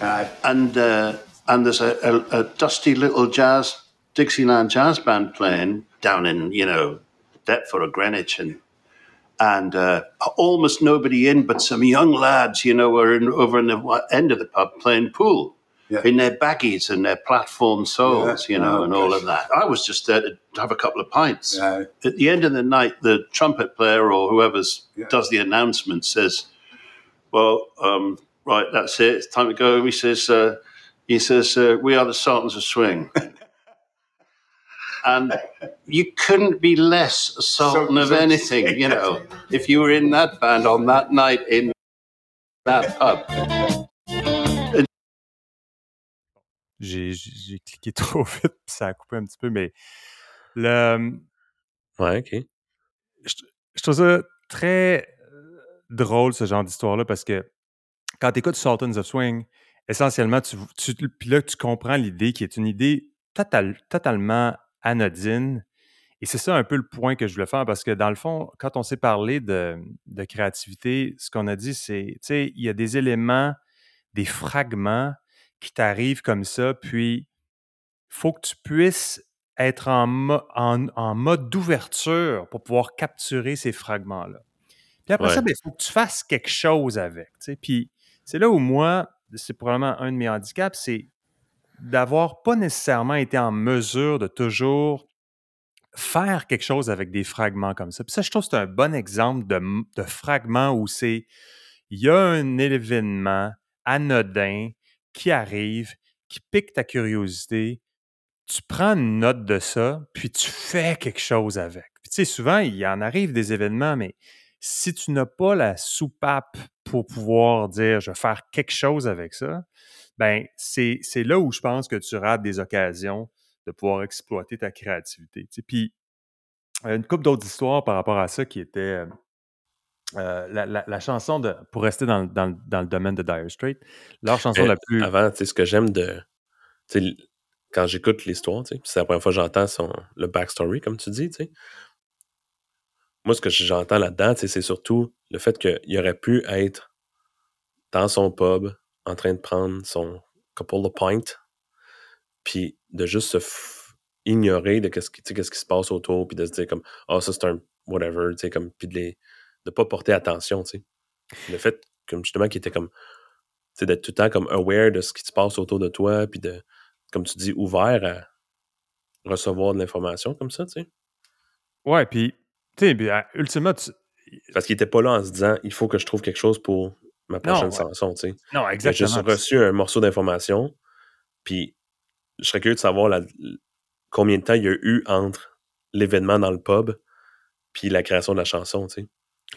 uh, and uh, and there's a, a, a, dusty little jazz Dixieland jazz band playing down in you know Deptford or Greenwich, and and uh, almost nobody in, but some young lads, you know, were in, over in the end of the pub playing pool yeah. in their baggies and their platform soles, yeah. you know, oh, and gosh. all of that. I was just there to have a couple of pints. Yeah. At the end of the night, the trumpet player or whoever does the announcement says, "Well, um, right, that's it. It's time to go." He says, uh, "He says uh, we are the Sultans of Swing." and you couldn't be less a sultan so, of so, anything, you know, if you were in that band on that night in that pub. J'ai cliqué trop vite, puis ça a coupé un petit peu, mais le. Ouais, OK. Je, trouve ça très drôle, ce genre d'histoire-là, parce que quand tu écoutes Sultans of Swing, essentiellement, tu, puis là, tu comprends l'idée qui est une idée totalement anodine. Et c'est ça un peu le point que je voulais faire, parce que dans le fond, quand on s'est parlé de, de créativité, ce qu'on a dit, c'est, tu sais, il y a des éléments, des fragments qui t'arrive comme ça, puis il faut que tu puisses être en, en, mode d'ouverture pour pouvoir capturer ces fragments-là. Puis après ça, il ben, faut que tu fasses quelque chose avec. Puis c'est là où moi, c'est probablement un de mes handicaps, c'est d'avoir pas nécessairement été en mesure de toujours faire quelque chose avec des fragments comme ça. Puis ça, je trouve que c'est un bon exemple de, de fragment où c'est il y a un événement anodin qui arrive, qui pique ta curiosité, tu prends une note de ça, puis tu fais quelque chose avec. Tu sais, souvent, il en arrive des événements, mais si tu n'as pas la soupape pour pouvoir dire je vais faire quelque chose avec ça, ben c'est là où je pense que tu rates des occasions de pouvoir exploiter ta créativité. Tu sais. Puis, une couple d'autres histoires par rapport à ça qui étaient euh, euh, la, chanson de, pour rester dans, le domaine de Dire Straits, leur chanson la plus. Avant, tu sais, ce que j'aime de. quand j'écoute l'histoire, tu sais, c'est la première fois que j'entends son, le backstory, comme tu dis, tu sais. Moi, ce que j'entends là-dedans, c'est surtout le fait qu'il aurait pu être dans son pub en train de prendre son couple de pints, puis de juste se ignorer de qu'est-ce qui, qu'est-ce qui se passe autour, puis de se dire comme, ah, oh, ça c'est un whatever, tu sais, comme, puis de les de pas porter attention, tu sais. Le fait, comme justement, qu'il était comme, tu d'être tout le temps comme aware de ce qui se passe autour de toi, puis de, comme tu dis, ouvert à recevoir de l'information comme ça, tu sais. Ouais, puis, tu sais, ultimement, Parce qu'il était pas là en se disant, il faut que je trouve quelque chose pour ma prochaine chanson, tu sais. Non, exactement. J'ai reçu un morceau d'information, puis je serais curieux de savoir la, combien de temps il y a eu entre l'événement dans le pub puis la création de la chanson, tu sais.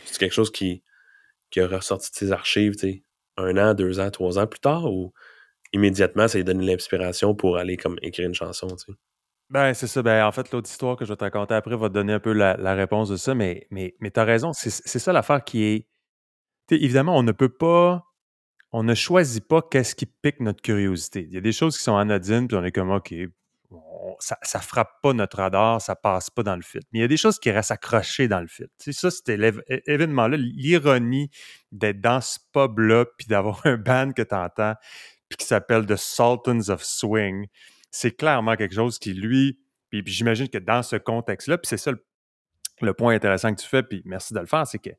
C'est quelque chose qui, qui a ressorti de ses archives, tu un an, deux ans, trois ans plus tard ou immédiatement, ça lui donne l'inspiration pour aller comme écrire une chanson, tu sais? Ben, c'est ça. Ben, en fait, l'autre histoire que je vais te raconter après va te donner un peu la, réponse de ça, mais, mais, mais tu as raison. C'est ça l'affaire qui est. Tu sais, évidemment, on ne peut pas. On ne choisit pas qu'est-ce qui pique notre curiosité. Il y a des choses qui sont anodines, puis on est comme, OK, ça, ça frappe pas notre radar, ça passe pas dans le fil. Mais il y a des choses qui restent accrochées dans le fil. Tu sais, ça, c'était l'év- é- événement-là, l'ironie d'être dans ce pub-là, puis d'avoir un band que tu entends, puis qui s'appelle The Sultans of Swing. C'est clairement quelque chose qui, lui, puis, puis j'imagine que dans ce contexte-là, puis c'est ça le, le point intéressant que tu fais, puis merci de le faire, c'est que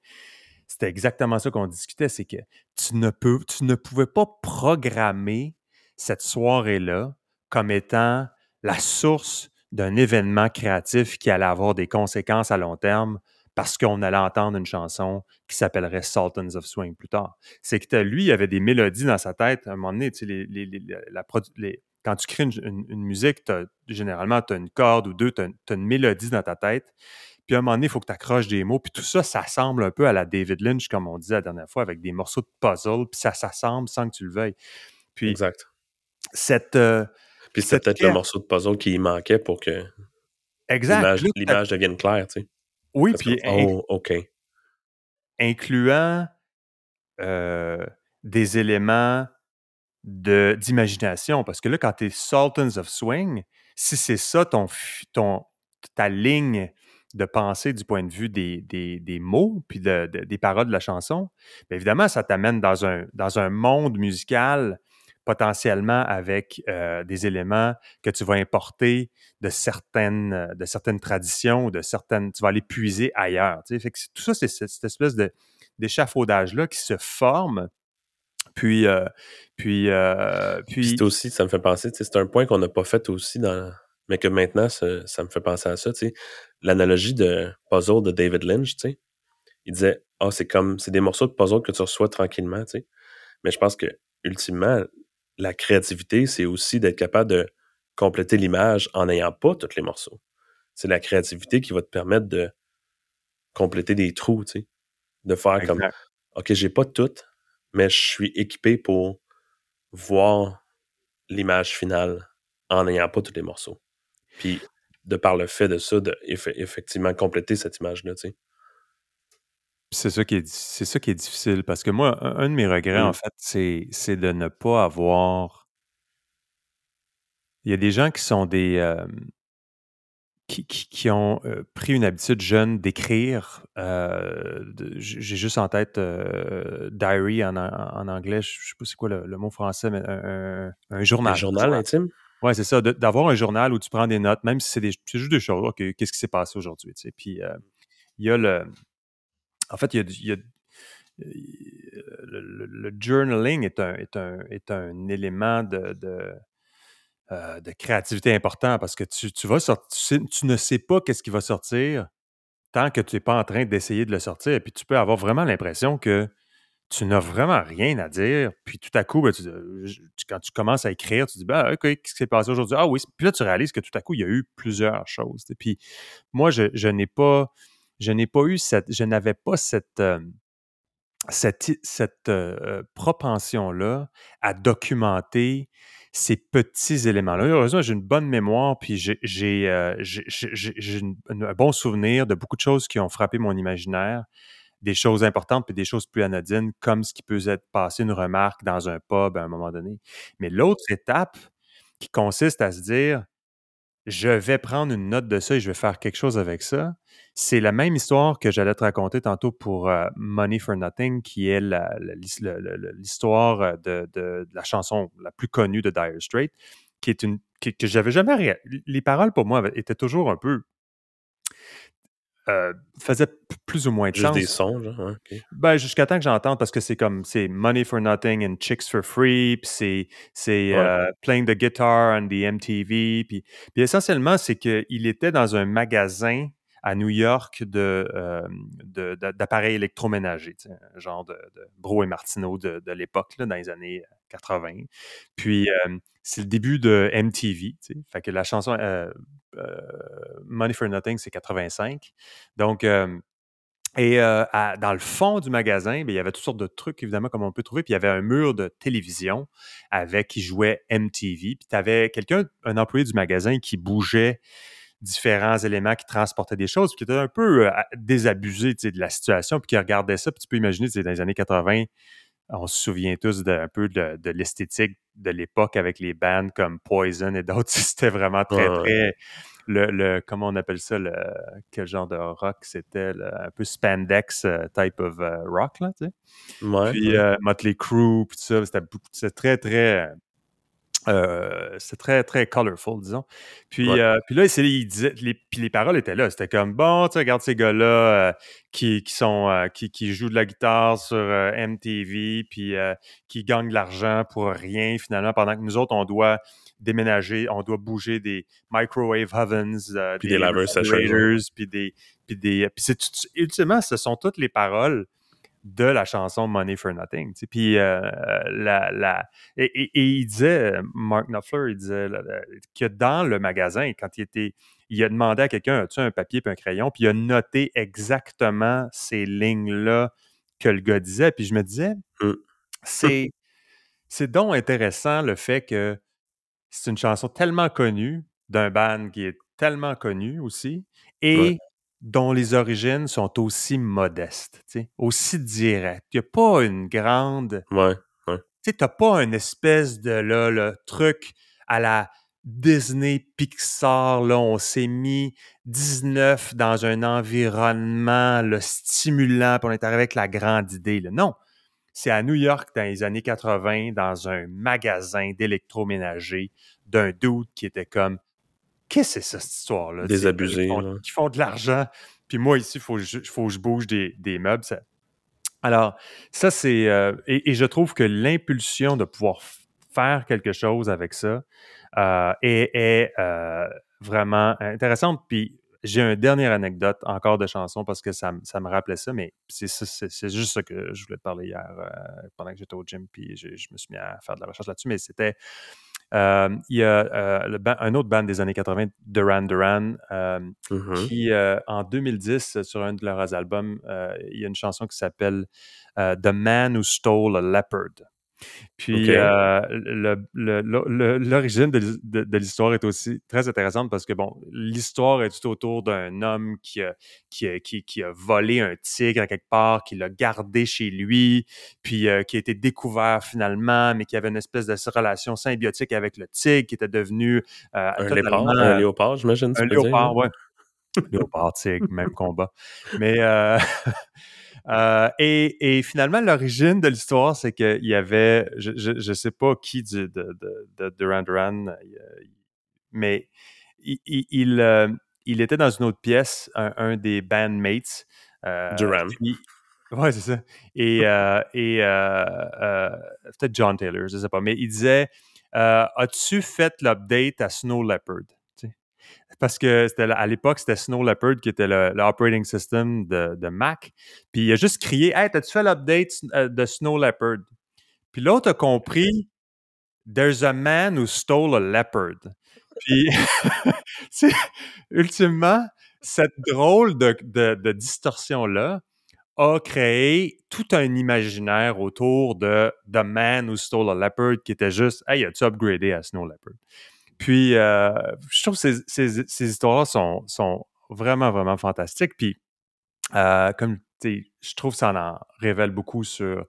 c'était exactement ça qu'on discutait, c'est que tu ne, peux, tu ne pouvais pas programmer cette soirée-là comme étant la source d'un événement créatif qui allait avoir des conséquences à long terme parce qu'on allait entendre une chanson qui s'appellerait Sultans of Swing plus tard. C'est que lui, il avait des mélodies dans sa tête. À un moment donné, tu sais, les- les- la quand tu crées une, une- une musique, généralement, tu as une corde ou deux, tu as, une mélodie dans ta tête. Puis à un moment donné, il faut que tu accroches des mots. Puis tout ça, ça semble un peu à la David Lynch, comme on disait la dernière fois, avec des morceaux de puzzle. Puis ça s'assemble sans que tu le veuilles. Puis Exact. cette. euh, Puis c'était peut-être le morceau de puzzle qui manquait pour que l'image devienne claire, tu sais. Oui, puis oh, OK. incluant euh, des éléments de- d'imagination. Parce que là, quand tu es Sultans of Swing, si c'est ça ton, ton, ta ligne de pensée du point de vue des, des, des mots puis de- de- des paroles de la chanson, bien évidemment, ça t'amène dans un, dans un monde musical potentiellement avec euh, des éléments que tu vas importer de certaines, euh, de certaines traditions ou de certaines. Tu vas aller puiser ailleurs. tu sais. Fait que c'est- tout ça, c'est cette, espèce d'échafaudage-là qui se forme. Puis, euh, puis, euh, Puis aussi, ça me fait penser, tu sais, c'est un point qu'on n'a pas fait aussi dans. Mais que maintenant, ça, ça me fait penser à ça, tu sais. L'analogie de puzzle de David Lynch, tu sais. Il disait, ah, c'est comme, c'est des morceaux de puzzle que tu reçois tranquillement, tu sais. Mais je pense que, ultimement, la créativité, c'est aussi d'être capable de compléter l'image en n'ayant pas tous les morceaux. C'est la créativité qui va te permettre de compléter des trous, tu sais. De faire comme. OK, j'ai pas tout, mais je suis équipé pour voir l'image finale en n'ayant pas tous les morceaux. Puis, de par le fait de ça, de eff- effectivement compléter cette image-là, tu sais. C'est ça qui est, c'est ça qui est difficile parce que moi, un, un de mes regrets, en fait, c'est, c'est de ne pas avoir. Il y a des gens qui sont des. euh, qui, qui- qui ont euh, pris une habitude jeune d'écrire. euh, J'ai juste en tête diary en, en- anglais, je ne sais pas c'est quoi le, le mot français, mais un, un- journal. Un journal intime? Oui, c'est ça, d'avoir un journal où tu prends des notes, même si c'est, des, c'est juste des choses. OK, qu'est-ce qui s'est passé aujourd'hui? tu sais? Puis il y a le. En fait, il y a, a- le, journaling est un, élément euh, de créativité important parce que tu, ne sais pas qu'est-ce qui va sortir tant que tu n'es pas en train d'essayer de le sortir. Et puis tu peux avoir vraiment l'impression que tu n'as vraiment rien à dire. Puis tout à coup, ben, euh, quand tu commences à écrire, tu dis ben, OK, qu'est-ce qui s'est passé aujourd'hui? Ah oui. Puis là, tu réalises que tout à coup, il y a eu plusieurs choses. Et puis moi, je n'ai pas. Je n'ai pas eu cette. Je n'avais pas cette. euh, cette, cette euh, propension-là à documenter ces petits éléments-là. Heureusement, j'ai une bonne mémoire, puis j'ai euh, un bon souvenir de beaucoup de choses qui ont frappé mon imaginaire, des choses importantes, puis des choses plus anodines, comme ce qui peut être passé une remarque dans un pub à un moment donné. Mais l'autre étape qui consiste à se dire, je vais prendre une note de ça et je vais faire quelque chose avec ça. C'est la même histoire que j'allais te raconter tantôt pour euh, Money for Nothing, qui est l'histoire euh, de, la chanson la plus connue de Dire Straits, qui est une que j'avais jamais Les paroles pour moi étaient toujours un peu euh, faisaient p- plus ou moins de Juste sens. des sons, genre. hein. Ben, jusqu'à temps que j'entende, parce que c'est comme, c'est Money for Nothing and Chicks for Free, puis c'est, c'est Ouais. euh, Playing the Guitar on the MTV, puis, puis essentiellement, c'est qu'il était dans un magasin à New York de, euh, de- de- d'appareils électroménagers, un genre de, de Bro et Martineau de, de l'époque, là, dans les années 80. Puis c'est le début de MTV, tu sais. Fait que la chanson Money for Nothing, c'est 85. Donc, euh, Et euh, dans le fond du magasin, ben, il y avait toutes sortes de trucs, évidemment, comme on peut trouver. Puis il y avait un mur de télévision avec qui jouait MTV. Puis tu avais quelqu'un, un employé du magasin qui bougeait différents éléments, qui transportaient des choses, puis qui était un peu euh, désabusé de la situation, puis qui regardait ça. Puis tu peux imaginer, dans les années 80, on se souvient tous de, un peu de l'esthétique de l'époque avec les bands comme Poison et d'autres. C'était vraiment très, Ouais, très. Le, le- comment on appelle ça, le, quel genre de rock c'était, un peu spandex euh, type of euh, rock, là, tu sais. Ouais. Puis euh, Motley Crue, puis tout ça, c'était très, très. Euh, c'était très, très colorful, disons. Puis, Ouais. euh, puis là, c'est- il disait, les, puis les paroles étaient là. C'était comme, bon, tu sais, regarde ces gars-là euh, qui, qui, sont, qui, qui jouent de la guitare sur MTV, puis qui gagnent de l'argent pour rien, finalement, pendant que nous autres, on doit déménager, on doit bouger des microwave ovens, Puis des laveurs sécheuses, refrigerators, puis des... Puis des puis c'est ultimement, ce sont toutes les paroles de la chanson Money for Nothing. Puis euh, la, la, et, et- et il disait, Mark Knopfler, il disait là, que dans le magasin, quand il était, il a demandé à quelqu'un, as-tu un papier et un crayon? Puis il a noté exactement ces lignes-là que le gars disait. Puis je me disais, Mm. c'est, c'est donc intéressant le fait que c'est une chanson tellement connue d'un band qui est tellement connu aussi et Ouais. Dont les origines sont aussi modestes, tu aussi directes. Il n'y a pas une grande Ouais. tu sais, t'as pas une espèce de là, le truc à la Disney Pixar, là, on s'est mis 19 dans un environnement le stimulant, puis on est arrivé avec la grande idée. Là. Non, c'est à New York dans les années 80, dans un magasin d'électroménager, d'un dude qui était comme Qu'est-ce que c'est cette histoire-là? Qui font, là. qui font de l'argent. Puis moi, ici, il faut, que je- faut que je bouge des, des meubles. Ça- alors, ça, c'est. euh, et, et je trouve que l'impulsion de pouvoir faire quelque chose avec ça euh, est, est, euh, vraiment intéressante. Puis j'ai une dernière anecdote encore de chanson parce que ça, me- ça me rappelait ça, mais c'est juste ça que je voulais te parler hier pendant que j'étais au gym. Puis je, je me suis mis à faire de la recherche là-dessus, mais c'était. Euh, il y a euh, le un autre band des années 80, Duran Duran, euh, Mhm. qui, en 2010, euh, sur un de leurs albums, il y a une chanson qui s'appelle The Man Who Stole a Leopard. Puis euh, l'origine de, de- de l'histoire est aussi très intéressante parce que, bon, l'histoire est tout autour d'un homme qui a, qui, a, qui- qui a volé un tigre à quelque part, qui l'a gardé chez lui, puis euh, qui a été découvert finalement, mais qui avait une espèce de relation symbiotique avec le tigre, qui était devenu euh, Un léopard, un léopard, j'imagine. un léopard, ouais. léopard, tigre, même combat. Mais euh, et, et finalement, l'origine de l'histoire, c'est qu'il y avait, je, je sais pas qui du, de, de, de Duran Duran, euh, mais il, il, il, euh, il était dans une autre pièce, un, un des bandmates. euh, Duran. Ouais, c'est ça. Et, et peut-être John Taylor, je sais pas, mais il disait As-tu fait l'update à Snow Leopard. Parce que à l'époque, c'était Snow Leopard qui était le- l'operating system de, Mac. Puis il a juste crié Hey, t'as-tu fait l'update euh, de Snow Leopard Puis l'autre a compris There's a man who stole a leopard. Puis, ultimement, cette drôle de, de- de distorsion-là a créé tout un imaginaire autour de The Man Who Stole a Leopard qui était juste Hey, as-tu upgradé à Snow Leopard? Puis, euh, je trouve que ces, histoires-là sont, vraiment, vraiment fantastiques. Puis, euh, comme je trouve que ça en révèle beaucoup sur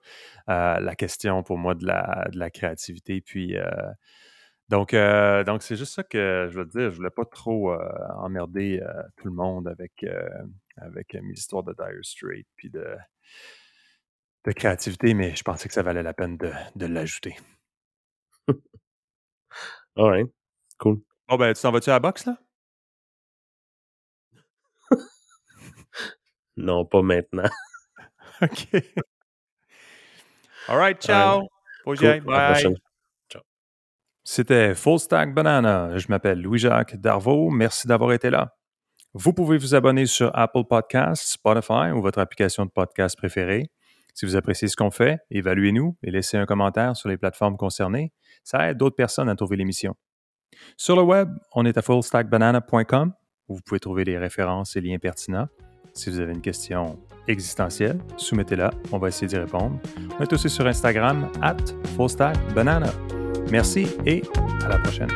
euh, la question pour moi de la, créativité. Puis, euh, donc, donc c'est juste ça que je veux dire. Je voulais pas trop emmerder tout le monde avec, avec mes histoires de Dire Straits puis de, de créativité, mais je pensais que ça valait la peine de, de l'ajouter. All right. Cool. Bon, ben, tu t'en vas-tu à la boxe, là? Non, pas maintenant. OK. All right, ciao. Cool. Bye. C'était Full Stack Banana. Je m'appelle Louis-Jacques Darvaux. Merci d'avoir été là. Vous pouvez vous abonner sur Apple Podcasts, Spotify ou votre application de podcast préférée. Si vous appréciez ce qu'on fait, évaluez-nous et laissez un commentaire sur les plateformes concernées. Ça aide d'autres personnes à trouver l'émission. Sur le web, on est à fullstackbanana.com où vous pouvez trouver des références et liens pertinents. Si vous avez une question existentielle, soumettez-la, on va essayer d'y répondre. On est aussi sur Instagram, at Banana. Merci et à la prochaine.